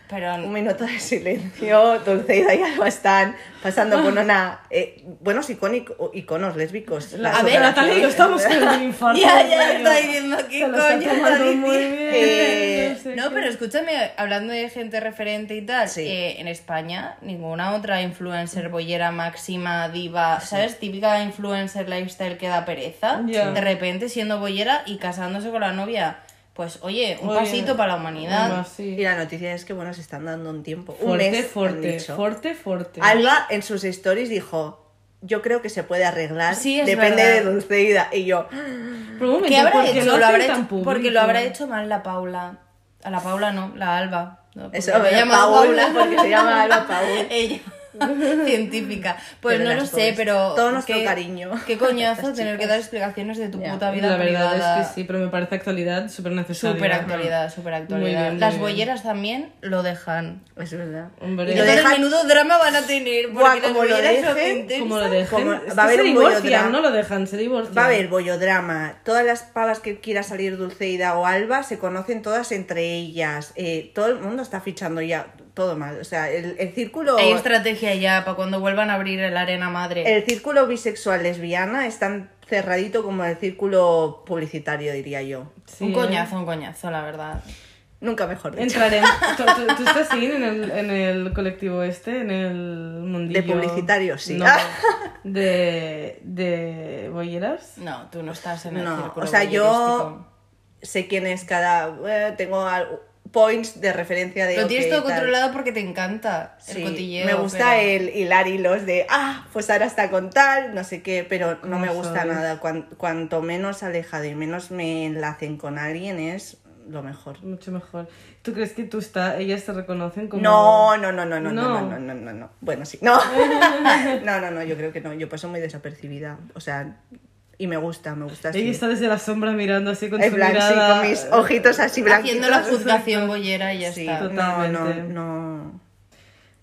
Pero Un minuto de silencio. Dulceida y Alba están pasando por una. eh, buenos icónico, iconos lésbicos. A ver, Natalia y yo estamos con un infarto. Ya, ya estoy viendo qué coño está diciendo. Eh, no sé No, qué. pero escúchame, hablando de gente referente y tal, Sí. eh, en España ninguna otra influencer bollera máxima, diva, ¿sabes? Típica influencer lifestyle que da pereza, de repente siendo bollera y casándose con la novia. Pues oye, un Oye, pasito para la humanidad. Sí. Y la noticia es que, bueno, se están dando un tiempo. un Fuerte, mes. han fuerte, fuerte, fuerte. Alba en sus stories dijo: Yo creo que se puede arreglar. Sí, es Depende verdad. de Dulceida. Y yo, Pero un momento, ¿Qué habrá ¿por qué hecho? lo Lo habrá hecho público? porque lo habrá hecho mal la Paula. A la Paula no, la Alba. No, porque eso me llama Paul, porque se llama Alba Paul. Ella. Científica. Pues Pero no lo sé, pero. Todo nuestro qué- cariño. Qué coñazo tener que dar explicaciones de tu puta vida La verdad privada. es que sí, pero me parece actualidad súper necesaria. Súper actualidad, súper actualidad. bien, Las bien. bolleras también lo dejan. Es verdad. Hombre. Y lo dejan- menudo drama van a tener. Porque Buah, como lo dejen. Como lo dejen. Como- va a haber se un divorcian, no lo dejan, se divorcian. Va a haber bollodrama. Todas las pavas que quiera salir Dulceida o Alba se conocen todas entre ellas. Eh, todo el mundo está fichando ya todo mal. O sea, el, el círculo. Hay estrategia ya para cuando vuelvan a abrir el arena madre. El círculo bisexual lesbiana es tan cerradito como el círculo publicitario, diría yo. Sí, un ¿eh? coñazo, un coñazo, la verdad. Nunca mejor dicho. Entraremos. ¿Tú, tú, tú estás ahí en el, en el colectivo este, en el mundillo. De publicitarios, sí. No, de, de bolleras. No, tú no estás en el No, círculo o sea, yo sé quién es cada... eh, tengo points de referencia de... Lo tienes todo tal. controlado porque te encanta el Sí, cotilleo. me gusta pero- el hilar hilos de, ah, pues ahora está con tal, no sé qué, pero no me ¿Cómo gusta sois? nada. Cuan- cuanto menos alejado y menos me enlacen con alguien es lo mejor. Mucho mejor. ¿Tú crees que tú está, ellas te reconocen como.? No, no, no, no, No. no, no, no, no, no. Bueno, sí, no. No, no, no, yo creo que no. Yo paso muy desapercibida. O sea, y me gusta, me gusta así. Ella está desde la sombra mirando así con En su plan, sí, mirada. con mis ojitos así blanquitos. Haciendo la juzgación bollera y ya Sí, está. no, no, no.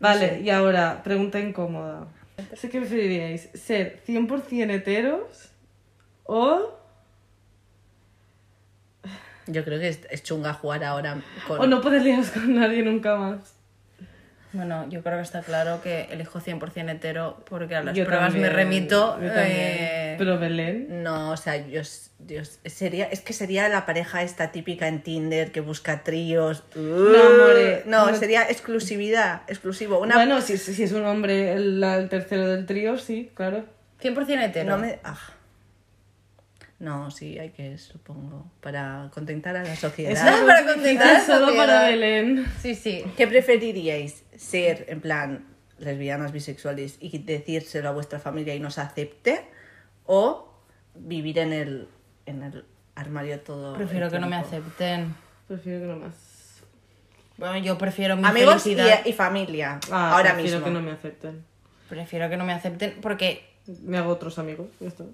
Vale, y ahora, pregunta incómoda. ¿Sé qué preferiríais? ¿Ser 100% heteros o, Yo creo que es, es chunga jugar ahora con... o no poder liaros con nadie nunca más? Bueno, yo creo que está claro que elijo 100% hetero porque a las Yo pruebas me remito. yo eh, Pero Belén. No, o sea, yo, yo- sería, es que sería la pareja esta típica en Tinder que busca tríos. more, no, no- sería exclusividad, exclusivo. Una, Bueno, si, si es un hombre el tercero del trío, sí, claro. 100% hetero. no me, ah. No, sí, hay que, supongo, para contentar a la sociedad. Eso para contentar a la Solo sociedad. para Belén. Sí, sí. ¿Qué preferiríais? ¿Ser, en plan, lesbianas, bisexuales y decírselo a vuestra familia y nos acepte? ¿O vivir en el, en el armario todo Prefiero el que no me acepten. Prefiero que no más. Bueno, yo prefiero mi Amigos y, felicidad. y familia, Ah, ahora prefiero mismo. que no me acepten. Prefiero que no me acepten porque Me hago otros amigos, ya está.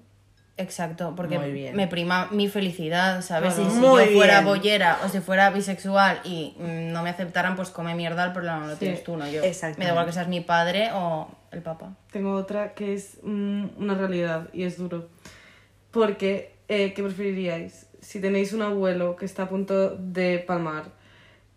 Exacto, porque Muy bien. me prima mi felicidad, ¿sabes? Claro. Y si yo fuera bien. bollera o si fuera bisexual y mm, no me aceptaran, pues come mierda, el problema no lo Sí, tienes tú, no yo. Me da igual que seas mi padre o el papá. Tengo otra que es mm, una realidad y es duro. Porque, eh, ¿qué preferiríais? Si tenéis un abuelo que está a punto de palmar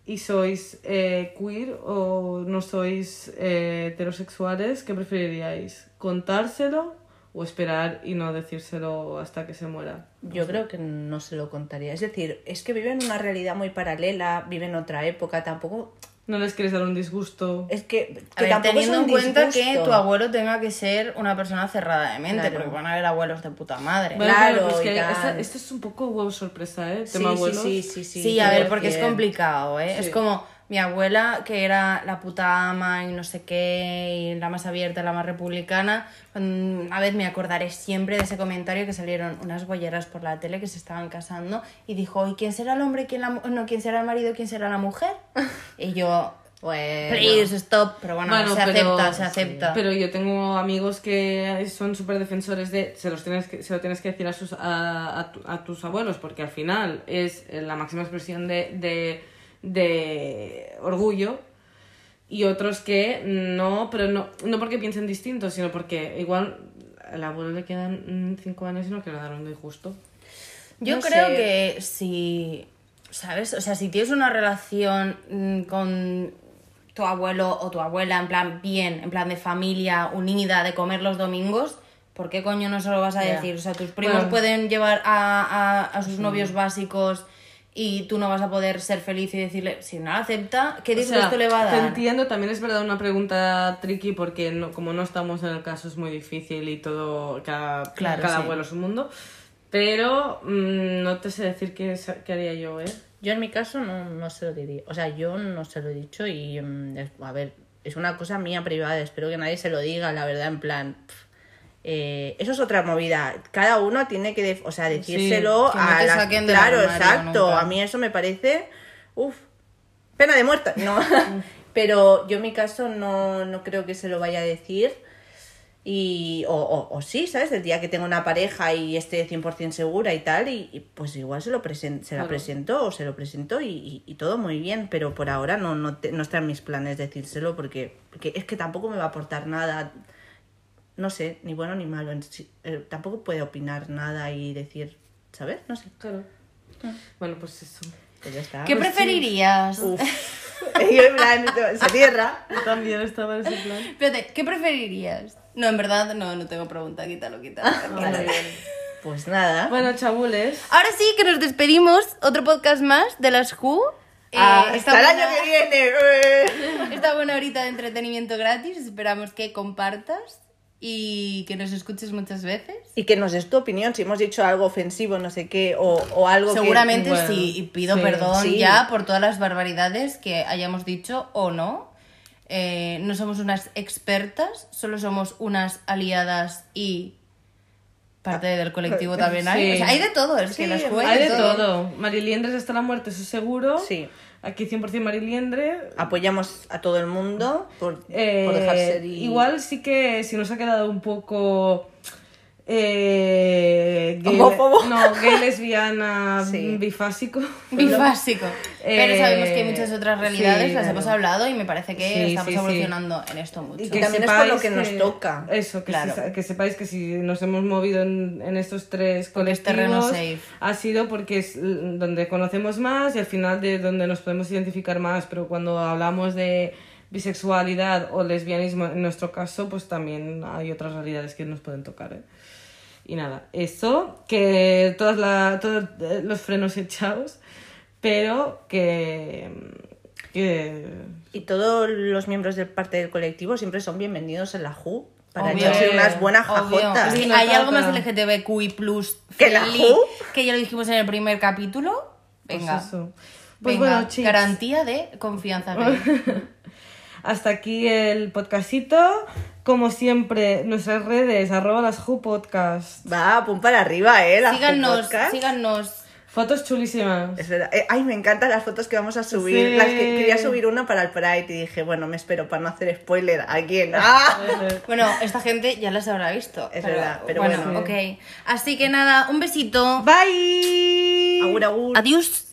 y sois eh, queer o no sois eh, heterosexuales, ¿qué preferiríais? ¿Contárselo o esperar y no decírselo hasta que se muera? Yo creo que no se lo contaría. Es decir, es que viven una realidad muy paralela, viven otra época, tampoco... ¿No les queréis dar un disgusto? Es que, A que ver, tampoco es teniendo un en cuenta que tu abuelo tenga que ser una persona cerrada de mente, Claro. porque van a haber abuelos de puta madre. Bueno, Claro, pues y que esta- esto es un poco huevo sorpresa, ¿eh? Sí, Tema sí, abuelos. sí, sí, sí. Sí, a ver, porque es 100%. complicado, ¿eh? Sí. Es como mi abuela, que era la puta ama y no sé qué, y la más abierta, la más republicana. Una vez me acordaré siempre de ese comentario que salieron unas bolleras por la tele que se estaban casando y dijo, ¿y quién será el hombre? ¿Quién la, no, ¿quién será el marido? ¿Quién será la mujer? Y yo, Bueno. please, stop. Pero bueno, Bueno, se pero- acepta, se acepta. Pero yo tengo amigos que son súper defensores de. Se, los tienes que, se lo tienes que decir a, sus, a, a tu- a tus abuelos, porque al final es la máxima expresión de, de, de orgullo. Y otros que no, pero no, no porque piensen distinto, sino porque igual al abuelo le quedan cinco años y no quiero dar un disgusto. Yo No creo sé. que si, ¿sabes? O sea, si tienes una relación mm, con tu abuelo o tu abuela, en plan bien, en plan de familia unida, de comer los domingos, ¿por qué coño no se lo vas a decir? O sea, tus primos Bueno. pueden llevar a, a, a sus novios básicos y tú no vas a poder ser feliz y decirle, si no lo acepta, ¿qué O sea, disgusto le va a Te dar? entiendo, también es verdad una pregunta tricky porque no, como no estamos en el caso es muy difícil y todo, cada, Claro, cada sí. abuelo es un mundo. Pero mm, no te sé decir qué, qué haría yo, ¿eh? Yo en mi caso no, no se lo diría. O sea, yo no se lo he dicho y, mm, a ver, es una cosa mía privada. Espero que nadie se lo diga, la verdad, en plan... pf, eh, eso es otra movida. Cada uno tiene que, o sea, decírselo que no a del Claro, exacto. nunca. A mí eso me parece... Uf, pena de muerte. No. Pero yo en mi caso no, no creo que se lo vaya a decir. Y, o, o, o sí, ¿sabes? El día que tenga una pareja y esté 100% segura y tal, y, y pues igual se, lo presen- se la Claro. presento o se lo presento y, y- y todo muy bien, pero por ahora no, no, te- no está en mis planes decírselo porque, porque es que tampoco me va a aportar nada, no sé, ni bueno ni malo. en sí- eh, tampoco puede opinar nada y decir, ¿sabes? No sé. Claro. Bueno, pues eso. Pues ya está. ¿Qué Pues sí. preferirías? Uf. Yo en plan, se cierra. Yo también estaba en ese plan. Espérate, ¿qué preferirías? No, en verdad, no, no tengo pregunta, quítalo, quítalo. Vale. Pues nada. Bueno, chabules. Ahora sí que nos despedimos. Otro podcast más de las Who. Eh, Ah, esta hasta el año que viene. eh. Esta buena horita de entretenimiento gratis, esperamos que compartas y que nos escuches muchas veces. Y que nos des tu opinión, si hemos dicho algo ofensivo, no sé qué, o, o algo Seguramente bueno, sí, y pido sí, perdón sí. ya por todas las barbaridades que hayamos dicho o no. Eh, no somos unas expertas, solo somos unas aliadas y parte del colectivo también hay. Sí. O sea, hay de todo, es que Sí, las hay juegas Hay de todo. Mariliendres hasta la muerte, eso seguro. Sí. Aquí 100% Mariliendre. apoyamos a todo el mundo por, Eh, por dejar ser y... Igual sí que si nos ha quedado un poco. Eh, gay, Homófobo. No, gay lesbiana, Sí. bifásico. Bifásico. Pero Eh, sabemos que hay muchas otras realidades, sí, las claro. hemos hablado y me parece que Sí, estamos sí, sí. evolucionando en esto mucho. Y que también es por lo que nos toca. Eso, que, Claro. se- que sepáis que si nos hemos movido en, en estos tres colectivos, safe. ha sido porque es donde conocemos más y al final de donde nos podemos identificar más, pero cuando hablamos de bisexualidad o lesbianismo, en nuestro caso, pues también hay otras realidades que nos pueden tocar. ¿eh? Y nada, eso, que todas la, todos eh, los frenos echados, pero que... que Y todos los miembros de parte del colectivo siempre son bienvenidos en la JU para Obvio. echarse unas buenas jajotas. Hay algo más LGTBQI plus ¿Que la Who? que ya lo dijimos en el primer capítulo. pues Venga. eso. Pues Venga, bueno, garantía de confianza. Hasta aquí el podcastito. Como siempre, nuestras redes, arroba las Who Podcast. Va, pum para arriba, ¿eh? Síganos, Podcast. Fotos síganos. chulísimas. Es verdad. Eh, ay, me encantan las fotos que vamos a subir. Sí. Las que quería subir una para el Pride y dije, bueno, me espero para no hacer spoiler a quién. ¡Ah! Bueno, esta gente ya las habrá visto. Es verdad, pero bueno. ok. Así que nada, un besito. Bye. Agur, agur. Adiós.